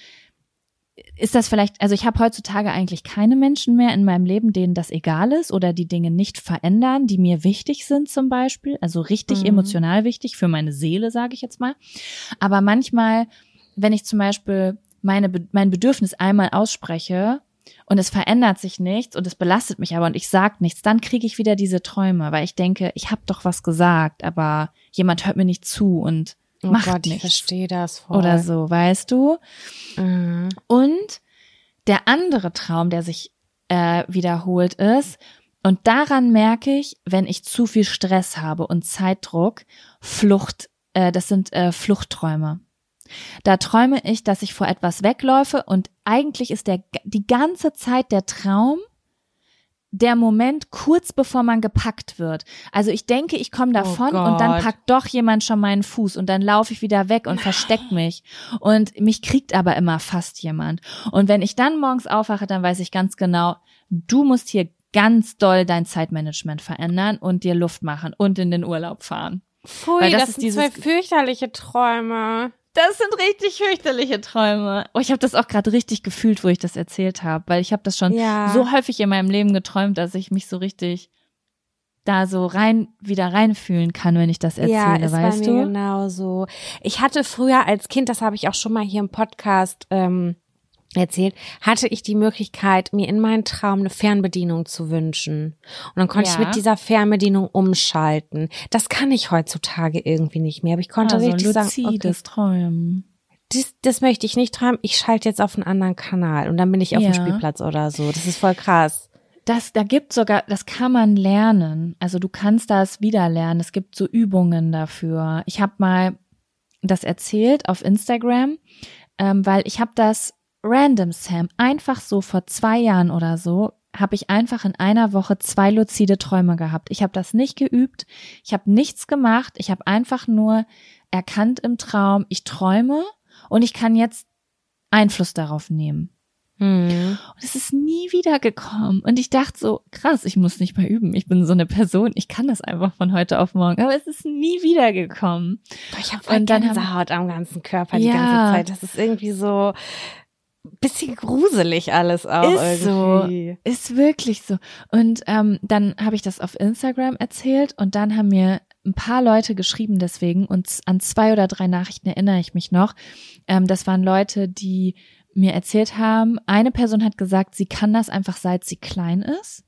ist das vielleicht, also ich habe heutzutage eigentlich keine Menschen mehr in meinem Leben, denen das egal ist oder die Dinge nicht verändern, die mir wichtig sind zum Beispiel, also richtig Mhm. emotional wichtig für meine Seele, sage ich jetzt mal. Aber manchmal, wenn ich zum Beispiel meine, mein Bedürfnis einmal ausspreche und es verändert sich nichts und es belastet mich aber und ich sag nichts, dann kriege ich wieder diese Träume, weil ich denke, ich habe doch was gesagt, aber jemand hört mir nicht zu und Oh macht Gott, ich nichts verstehe das voll. oder so, weißt du? Mhm. Und der andere Traum, der sich äh, wiederholt ist, und daran merke ich, wenn ich zu viel Stress habe und Zeitdruck, Flucht, äh, das sind äh, Fluchtträume. Da träume ich, dass ich vor etwas wegläufe und eigentlich ist der die ganze Zeit der Traum, der Moment kurz bevor man gepackt wird. Also ich denke, ich komme davon Oh und dann packt doch jemand schon meinen Fuß und dann laufe ich wieder weg und versteck mich. Und mich kriegt aber immer fast jemand. Und wenn ich dann morgens aufwache, dann weiß ich ganz genau, du musst hier ganz doll dein Zeitmanagement verändern und dir Luft machen und in den Urlaub fahren. Pfui, das das, sind dieses- zwei fürchterliche Träume. Das sind richtig fürchterliche Träume. Oh, ich habe das auch gerade richtig gefühlt, wo ich das erzählt habe, weil ich habe das schon Ja. so häufig in meinem Leben geträumt, dass ich mich so richtig da so rein wieder reinfühlen kann, wenn ich das erzähle, ja, ist weißt bei mir du? genauso. Ich hatte früher als Kind, das habe ich auch schon mal hier im Podcast ähm, erzählt, hatte ich die Möglichkeit, mir in meinen Traum eine Fernbedienung zu wünschen. Und dann konnte ich Ja. mit dieser Fernbedienung umschalten. Das kann ich heutzutage irgendwie nicht mehr. Aber ich konnte also richtig sagen, okay, luzides Träumen. das, das möchte ich nicht träumen. Ich schalte jetzt auf einen anderen Kanal und dann bin ich auf dem Ja. Spielplatz oder so. Das ist voll krass. Das, da gibt sogar, das kann man lernen. Also du kannst das wieder lernen. Es gibt so Übungen dafür. Ich habe mal das erzählt auf Instagram, ähm, weil ich habe das random Sam einfach so vor zwei Jahren oder so habe ich einfach in einer Woche zwei luzide Träume gehabt. Ich habe das nicht geübt. Ich habe nichts gemacht. Ich habe einfach nur erkannt im Traum, ich träume und ich kann jetzt Einfluss darauf nehmen. Hm. Und es ist nie wiedergekommen. Und ich dachte so, krass, ich muss nicht mehr üben. Ich bin so eine Person, ich kann das einfach von heute auf morgen. Aber es ist nie wiedergekommen. Ich habe voll dann haben- Gänsehaut am ganzen Körper die Ja. ganze Zeit. Das ist irgendwie so bisschen gruselig alles auch Ist so. irgendwie. Ist wirklich so. Und ähm, dann habe ich das auf Instagram erzählt und dann haben mir ein paar Leute geschrieben deswegen und an zwei oder drei Nachrichten erinnere ich mich noch. Ähm, das waren Leute, die mir erzählt haben, eine Person hat gesagt, sie kann das einfach seit sie klein ist.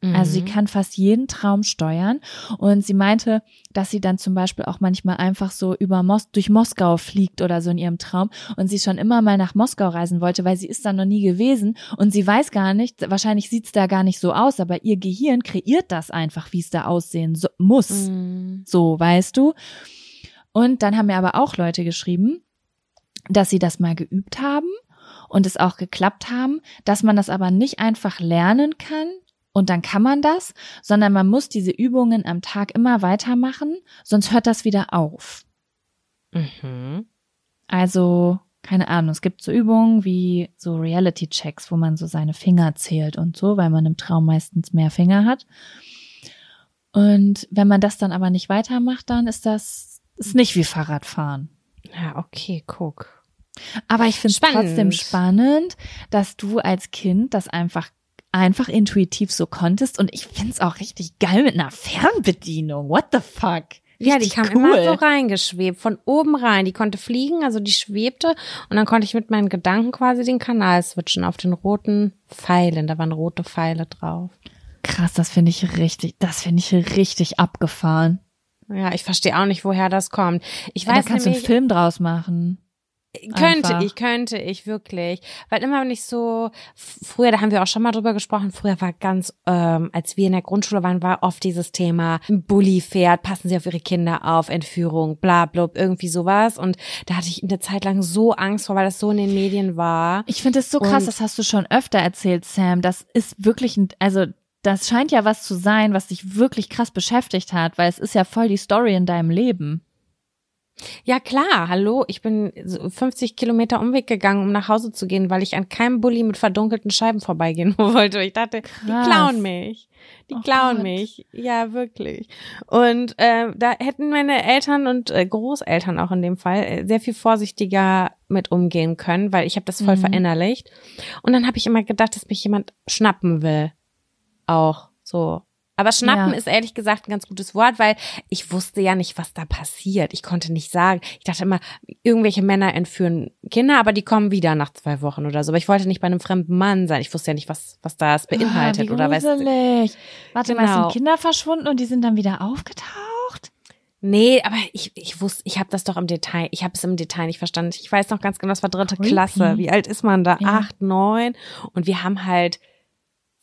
Also sie Mhm. kann fast jeden Traum steuern. Und sie meinte, dass sie dann zum Beispiel auch manchmal einfach so über Mos durch Moskau fliegt oder so in ihrem Traum und sie schon immer mal nach Moskau reisen wollte, weil sie ist da noch nie gewesen und sie weiß gar nicht, wahrscheinlich sieht's da gar nicht so aus, aber ihr Gehirn kreiert das einfach, wie es da aussehen so, muss. Mhm. So, weißt du? Und dann haben mir aber auch Leute geschrieben, dass sie das mal geübt haben und es auch geklappt haben, dass man das aber nicht einfach lernen kann und dann kann man das, sondern man muss diese Übungen am Tag immer weitermachen, sonst hört das wieder auf. Mhm. Also, keine Ahnung, es gibt so Übungen wie so Reality-Checks, wo man so seine Finger zählt und so, weil man im Traum meistens mehr Finger hat. Und wenn man das dann aber nicht weitermacht, dann ist das ist nicht wie Fahrradfahren. Ja, okay, guck. Aber ich finde es trotzdem spannend, dass du als Kind das einfach einfach intuitiv so konntest und ich finde es auch richtig geil mit einer Fernbedienung. What the fuck? Ja, die Richtig kam cool. immer so reingeschwebt, von oben rein. Die konnte fliegen, also die schwebte und dann konnte ich mit meinen Gedanken quasi den Kanal switchen auf den roten Pfeilen. Da waren rote Pfeile drauf. Krass, das finde ich richtig, das finde ich richtig abgefahren. Ja, ich verstehe auch nicht, woher das kommt. Ich Ja, da weiß kannst du einen nämlich, Film draus machen. Könnte einfach. ich, könnte ich wirklich, weil immer wenn ich so früher, da haben wir auch schon mal drüber gesprochen. Früher war ganz, ähm, als wir in der Grundschule waren, war oft dieses Thema ein Bulli fährt, passen Sie auf Ihre Kinder auf, Entführung, bla bla, irgendwie sowas. Und da hatte ich eine Zeit lang so Angst vor, weil das so in den Medien war. Ich finde es so krass, Und- das hast du schon öfter erzählt, Sam. Das ist wirklich, ein, also das scheint ja was zu sein, was dich wirklich krass beschäftigt hat, weil es ist ja voll die Story in deinem Leben. Ja klar, hallo, ich bin so 50 Kilometer Umweg gegangen, um nach Hause zu gehen, weil ich an keinem Bulli mit verdunkelten Scheiben vorbeigehen wollte. Ich dachte, die Krass. klauen mich. Die Oh klauen Gott. mich. Ja, wirklich. Und äh, da hätten meine Eltern und äh, Großeltern auch in dem Fall äh, sehr viel vorsichtiger mit umgehen können, weil ich habe das voll Mhm. verinnerlicht. Und dann habe ich immer gedacht, dass mich jemand schnappen will. Auch so. Aber schnappen Ja. ist ehrlich gesagt ein ganz gutes Wort, weil ich wusste ja nicht, was da passiert. Ich konnte nicht sagen. Ich dachte immer, irgendwelche Männer entführen Kinder, aber die kommen wieder nach zwei Wochen oder so. Aber ich wollte nicht bei einem fremden Mann sein. Ich wusste ja nicht, was, was das beinhaltet wie oder weißt du. Warte mal, es Genau. sind Kinder verschwunden und die sind dann wieder aufgetaucht? Nee, aber ich, ich wusste, ich habe das doch im Detail, ich habe es im Detail nicht verstanden. Ich weiß noch ganz genau, es war dritte Creepy. Klasse. Wie alt ist man da? Ja. Acht, neun. Und wir haben halt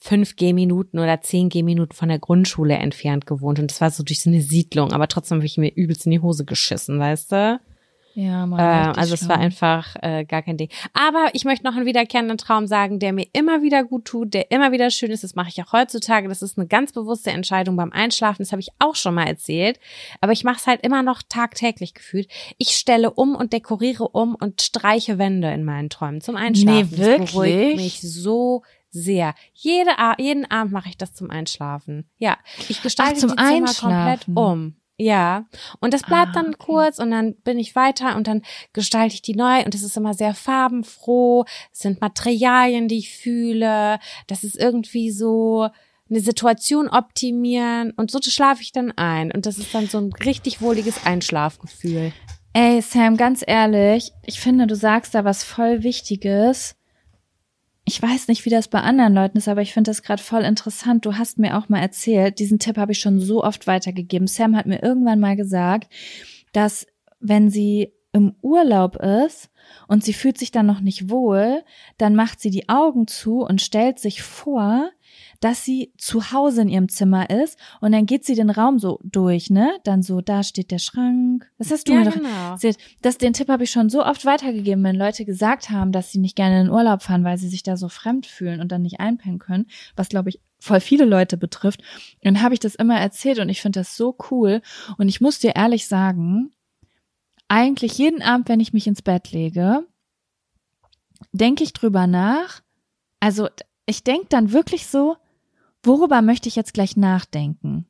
fünf Gehminuten oder zehn Gehminuten von der Grundschule entfernt gewohnt. Und das war so durch so eine Siedlung. Aber trotzdem habe ich mir übelst in die Hose geschissen, weißt du? Ja, Mann, Äh, also es war einfach äh, gar kein Ding. Aber ich möchte noch einen wiederkehrenden Traum sagen, der mir immer wieder gut tut, der immer wieder schön ist. Das mache ich auch heutzutage. Das ist eine ganz bewusste Entscheidung beim Einschlafen. Das habe ich auch schon mal erzählt. Aber ich mache es halt immer noch tagtäglich gefühlt. Ich stelle um und dekoriere um und streiche Wände in meinen Träumen zum Einschlafen. Nee, Das beruhigt wirklich? mich so sehr. Jede, jeden Abend mache ich das zum Einschlafen. Ja, ich gestalte zum die Zimmer Einschlafen. komplett um. Ja, und das bleibt Ah, dann okay. kurz und dann bin ich weiter und dann gestalte ich die neu und es ist immer sehr farbenfroh. Es sind Materialien, die ich fühle. Das ist irgendwie so eine Situation optimieren und so schlafe ich dann ein und das ist dann so ein richtig wohliges Einschlafgefühl. Ey, Sam, ganz ehrlich, ich finde, du sagst da was voll Wichtiges. Ich weiß nicht, wie das bei anderen Leuten ist, aber ich finde das gerade voll interessant. Du hast mir auch mal erzählt, diesen Tipp habe ich schon so oft weitergegeben. Sam hat mir irgendwann mal gesagt, dass wenn sie im Urlaub ist und sie fühlt sich dann noch nicht wohl, dann macht sie die Augen zu und stellt sich vor, dass sie zu Hause in ihrem Zimmer ist und dann geht sie den Raum so durch, ne? Dann so, da steht der Schrank. Das hast du Ja, mir doch genau. erzählt. Das, den Tipp habe ich schon so oft weitergegeben, wenn Leute gesagt haben, dass sie nicht gerne in den Urlaub fahren, weil sie sich da so fremd fühlen und dann nicht einpennen können, was glaube ich voll viele Leute betrifft. Und dann habe ich das immer erzählt und ich finde das so cool. Und ich muss dir ehrlich sagen, eigentlich jeden Abend, wenn ich mich ins Bett lege, denke ich drüber nach. Also ich denke dann wirklich so, worüber möchte ich jetzt gleich nachdenken?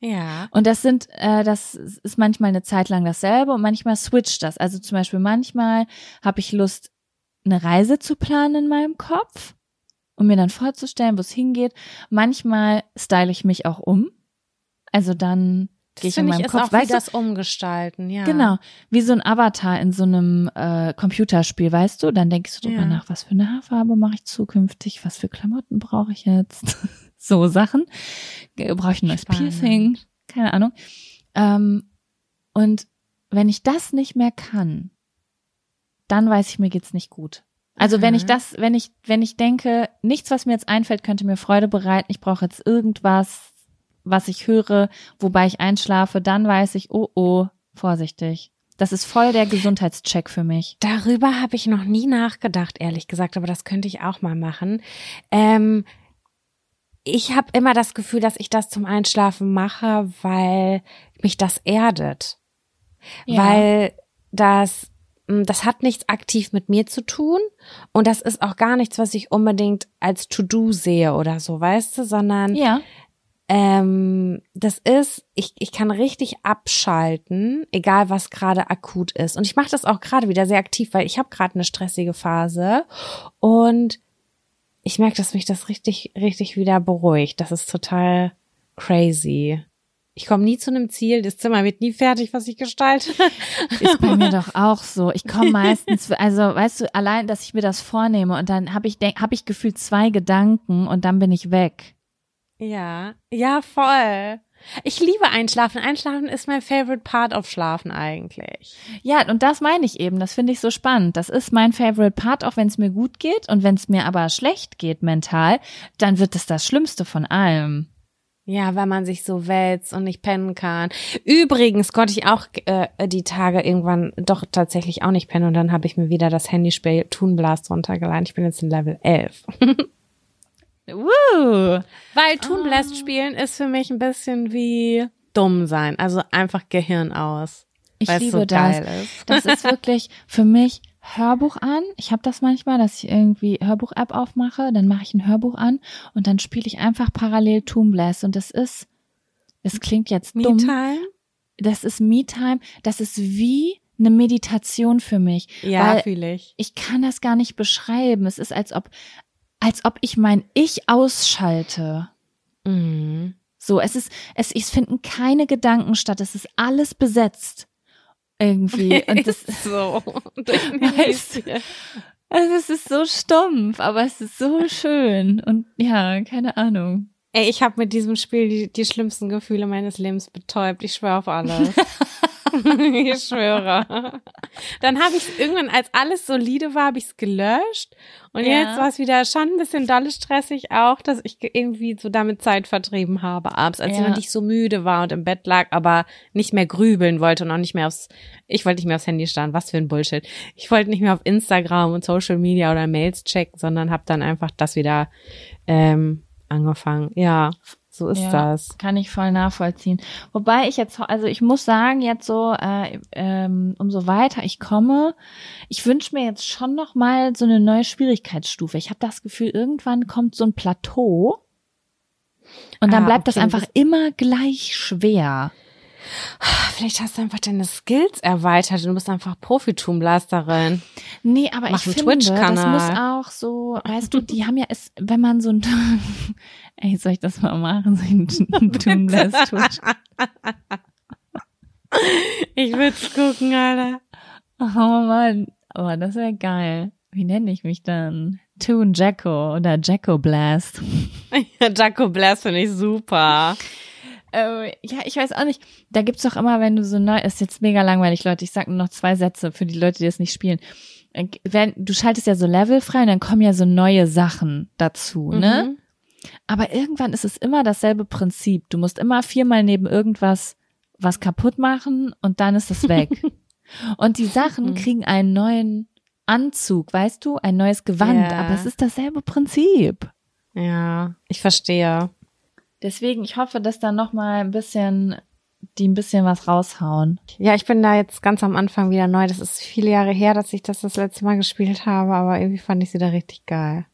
Ja. Und das sind, äh, das ist manchmal eine Zeit lang dasselbe und manchmal switcht das. Also zum Beispiel manchmal habe ich Lust, eine Reise zu planen in meinem Kopf, um mir dann vorzustellen, wo es hingeht. Manchmal style ich mich auch um. Also dann gehe ich in meinem ich ist Kopf. auch wie weißt du, das Umgestalten, ja. Genau, wie so ein Avatar in so einem äh, Computerspiel, weißt du? Dann denkst du drüber Ja. nach, was für eine Haarfarbe mache ich zukünftig, was für Klamotten brauche ich jetzt, so Sachen. Brauche ich ein neues Spannend. Piercing? Keine Ahnung. Ähm, und wenn ich das nicht mehr kann, dann weiß ich, mir geht's nicht gut. Also wenn ich Mhm. das, wenn ich, wenn ich denke, nichts, was mir jetzt einfällt, könnte mir Freude bereiten, ich brauche jetzt irgendwas, was ich höre, wobei ich einschlafe, dann weiß ich, oh oh, vorsichtig. Das ist voll der Gesundheitscheck für mich. Darüber habe ich noch nie nachgedacht, ehrlich gesagt, aber das könnte ich auch mal machen. Ähm, ich habe immer das Gefühl, dass ich das zum Einschlafen mache, weil mich das erdet. Ja. Weil das, mh, das hat nichts aktiv mit mir zu tun und das ist auch gar nichts, was ich unbedingt als To-Do sehe oder so, weißt du, sondern Ja. ähm, das ist, ich, ich kann richtig abschalten, egal was gerade akut ist. Und ich mache das auch gerade wieder sehr aktiv, weil ich habe gerade eine stressige Phase und ich merke, dass mich das richtig, richtig wieder beruhigt. Das ist total crazy. Ich komme nie zu einem Ziel, das Zimmer wird nie fertig, was ich gestalte. Ist bei mir doch auch so. Ich komme meistens, also weißt du, allein, dass ich mir das vornehme und dann habe ich, hab ich gefühlt zwei Gedanken und dann bin ich weg. Ja, ja, voll. Ich liebe Einschlafen. Einschlafen ist mein favorite part of Schlafen eigentlich. Ja, und das meine ich eben. Das finde ich so spannend. Das ist mein favorite part, auch wenn es mir gut geht. Und wenn es mir aber schlecht geht mental, dann wird es das Schlimmste von allem. Ja, weil man sich so wälzt und nicht pennen kann. Übrigens konnte ich auch äh, die Tage irgendwann doch tatsächlich auch nicht pennen und dann habe ich mir wieder das Handyspiel Toon Blast runtergeladen. Ich bin jetzt in Level 11. Woo! Weil Toon Blast spielen ist für mich ein bisschen wie dumm sein. Also einfach Gehirn aus. Ich liebe so das. ist. Das ist wirklich für mich Hörbuch an. Ich habe das manchmal, dass ich irgendwie Hörbuch-App aufmache, dann mache ich ein Hörbuch an und dann spiele ich einfach parallel Toon Blast. Und das ist, es klingt jetzt dumm, Me-Time? das ist Me-Time, das ist wie eine Meditation für mich. Ja, fühle ich. ich kann das gar nicht beschreiben. Es ist, als ob, als ob ich mein Ich ausschalte. Mhm. So, es ist, es, es finden keine Gedanken statt. Es ist alles besetzt. Irgendwie. Und das, Ist so. Weißt also es ist so stumpf, aber es ist so schön. Und ja, keine Ahnung. Ey, ich habe mit diesem Spiel die, die schlimmsten Gefühle meines Lebens betäubt. Ich schwöre auf alles. ich schwöre. Dann habe ich irgendwann, als alles solide war, habe ich es gelöscht. Und Ja. jetzt war es wieder schon ein bisschen dolle stressig auch, dass ich irgendwie so damit Zeit vertrieben habe abends, als ich Ja. noch nicht so müde war und im Bett lag, aber nicht mehr grübeln wollte und auch nicht mehr aufs, ich wollte nicht mehr aufs Handy starren. Was für ein Bullshit. Ich wollte nicht mehr auf Instagram und Social Media oder Mails checken, sondern habe dann einfach das wieder ähm, angefangen. Ja, so ist Ja, das. Kann ich voll nachvollziehen. Wobei ich jetzt, also ich muss sagen, jetzt so, äh, ähm, umso weiter ich komme, ich wünsche mir jetzt schon noch mal so eine neue Schwierigkeitsstufe. Ich habe das Gefühl, irgendwann kommt so ein Plateau und dann Ah, bleibt das okay, einfach das- immer gleich schwer. Vielleicht hast du einfach deine Skills erweitert und du bist einfach Profitum-Blasterin. Nee, aber Mach ich finde, das muss auch so, weißt du, die haben ja, es, wenn man so ein, ey, soll ich das mal machen, so ein Twitch Ich will's gucken, Alter. Oh Mann, aber das wäre geil. Wie nenne ich mich dann? Toon Jacko oder Jacko Blast. Jaco Blast finde ich super. Äh, ja, ich weiß auch nicht. Da gibt's doch immer, wenn du so neu, ist jetzt mega langweilig, Leute. Ich sag nur noch zwei Sätze für die Leute, die das nicht spielen. Äh, Wenn, du schaltest ja so Level frei und dann kommen ja so neue Sachen dazu, ne? Mhm. Aber irgendwann ist es immer dasselbe Prinzip. Du musst immer viermal neben irgendwas was kaputt machen und dann ist es weg. und die Sachen Mhm. kriegen einen neuen Anzug, weißt du, ein neues Gewand, Ja. aber es ist dasselbe Prinzip. Ja, ich verstehe. Deswegen, ich hoffe, dass da noch mal ein bisschen, die ein bisschen was raushauen. Ja, ich bin da jetzt ganz am Anfang wieder neu. Das ist viele Jahre her, dass ich das das letzte Mal gespielt habe, aber irgendwie fand ich sie da richtig geil.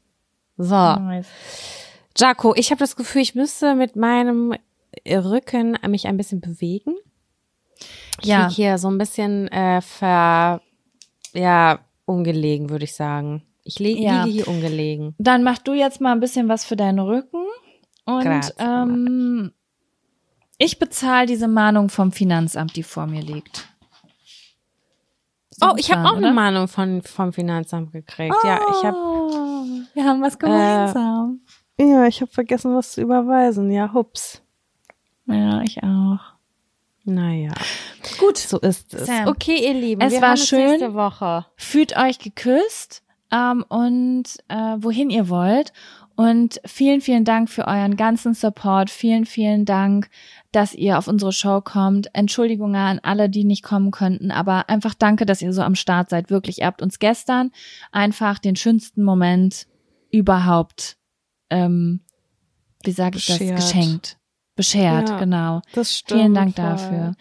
So, Nice. Jaco, ich habe das Gefühl, ich müsste mit meinem Rücken mich ein bisschen bewegen. Ich Ja. lieg hier so ein bisschen äh, ver, ja, ungelegen, würde ich sagen. Ich li Ja. liege hier ungelegen. Dann mach du jetzt mal ein bisschen was für deinen Rücken und ähm, ich bezahle diese Mahnung vom Finanzamt, die vor mir liegt. So Oh, ich habe auch eine oder? Mahnung von, vom Finanzamt gekriegt. Ja, ich habe Oh, wir haben was gemeinsam. ja, ich habe vergessen, was zu überweisen. Ja, hups. ja, ich auch. Naja, Gut, so ist es. Sam, okay, ihr Lieben, es war schön. nächste Woche. fühlt euch geküsst ähm, und äh, wohin ihr wollt. Und vielen, vielen Dank für euren ganzen Support. Vielen, vielen Dank, dass ihr auf unsere Show kommt. Entschuldigungen an alle, die nicht kommen könnten, aber einfach danke, dass ihr so am Start seid. Wirklich, ihr habt uns gestern einfach den schönsten Moment überhaupt, ähm, wie sage ich Beschert. das, geschenkt. Beschert, Ja, genau. Das stimmt. Vielen Dank voll. dafür.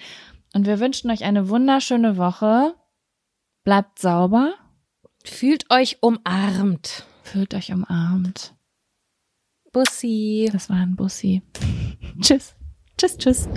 Und wir wünschen euch eine wunderschöne Woche. Bleibt sauber. Fühlt euch umarmt. Fühlt euch umarmt. Bussi. Das war ein Bussi. tschüss. Tschüss, tschüss.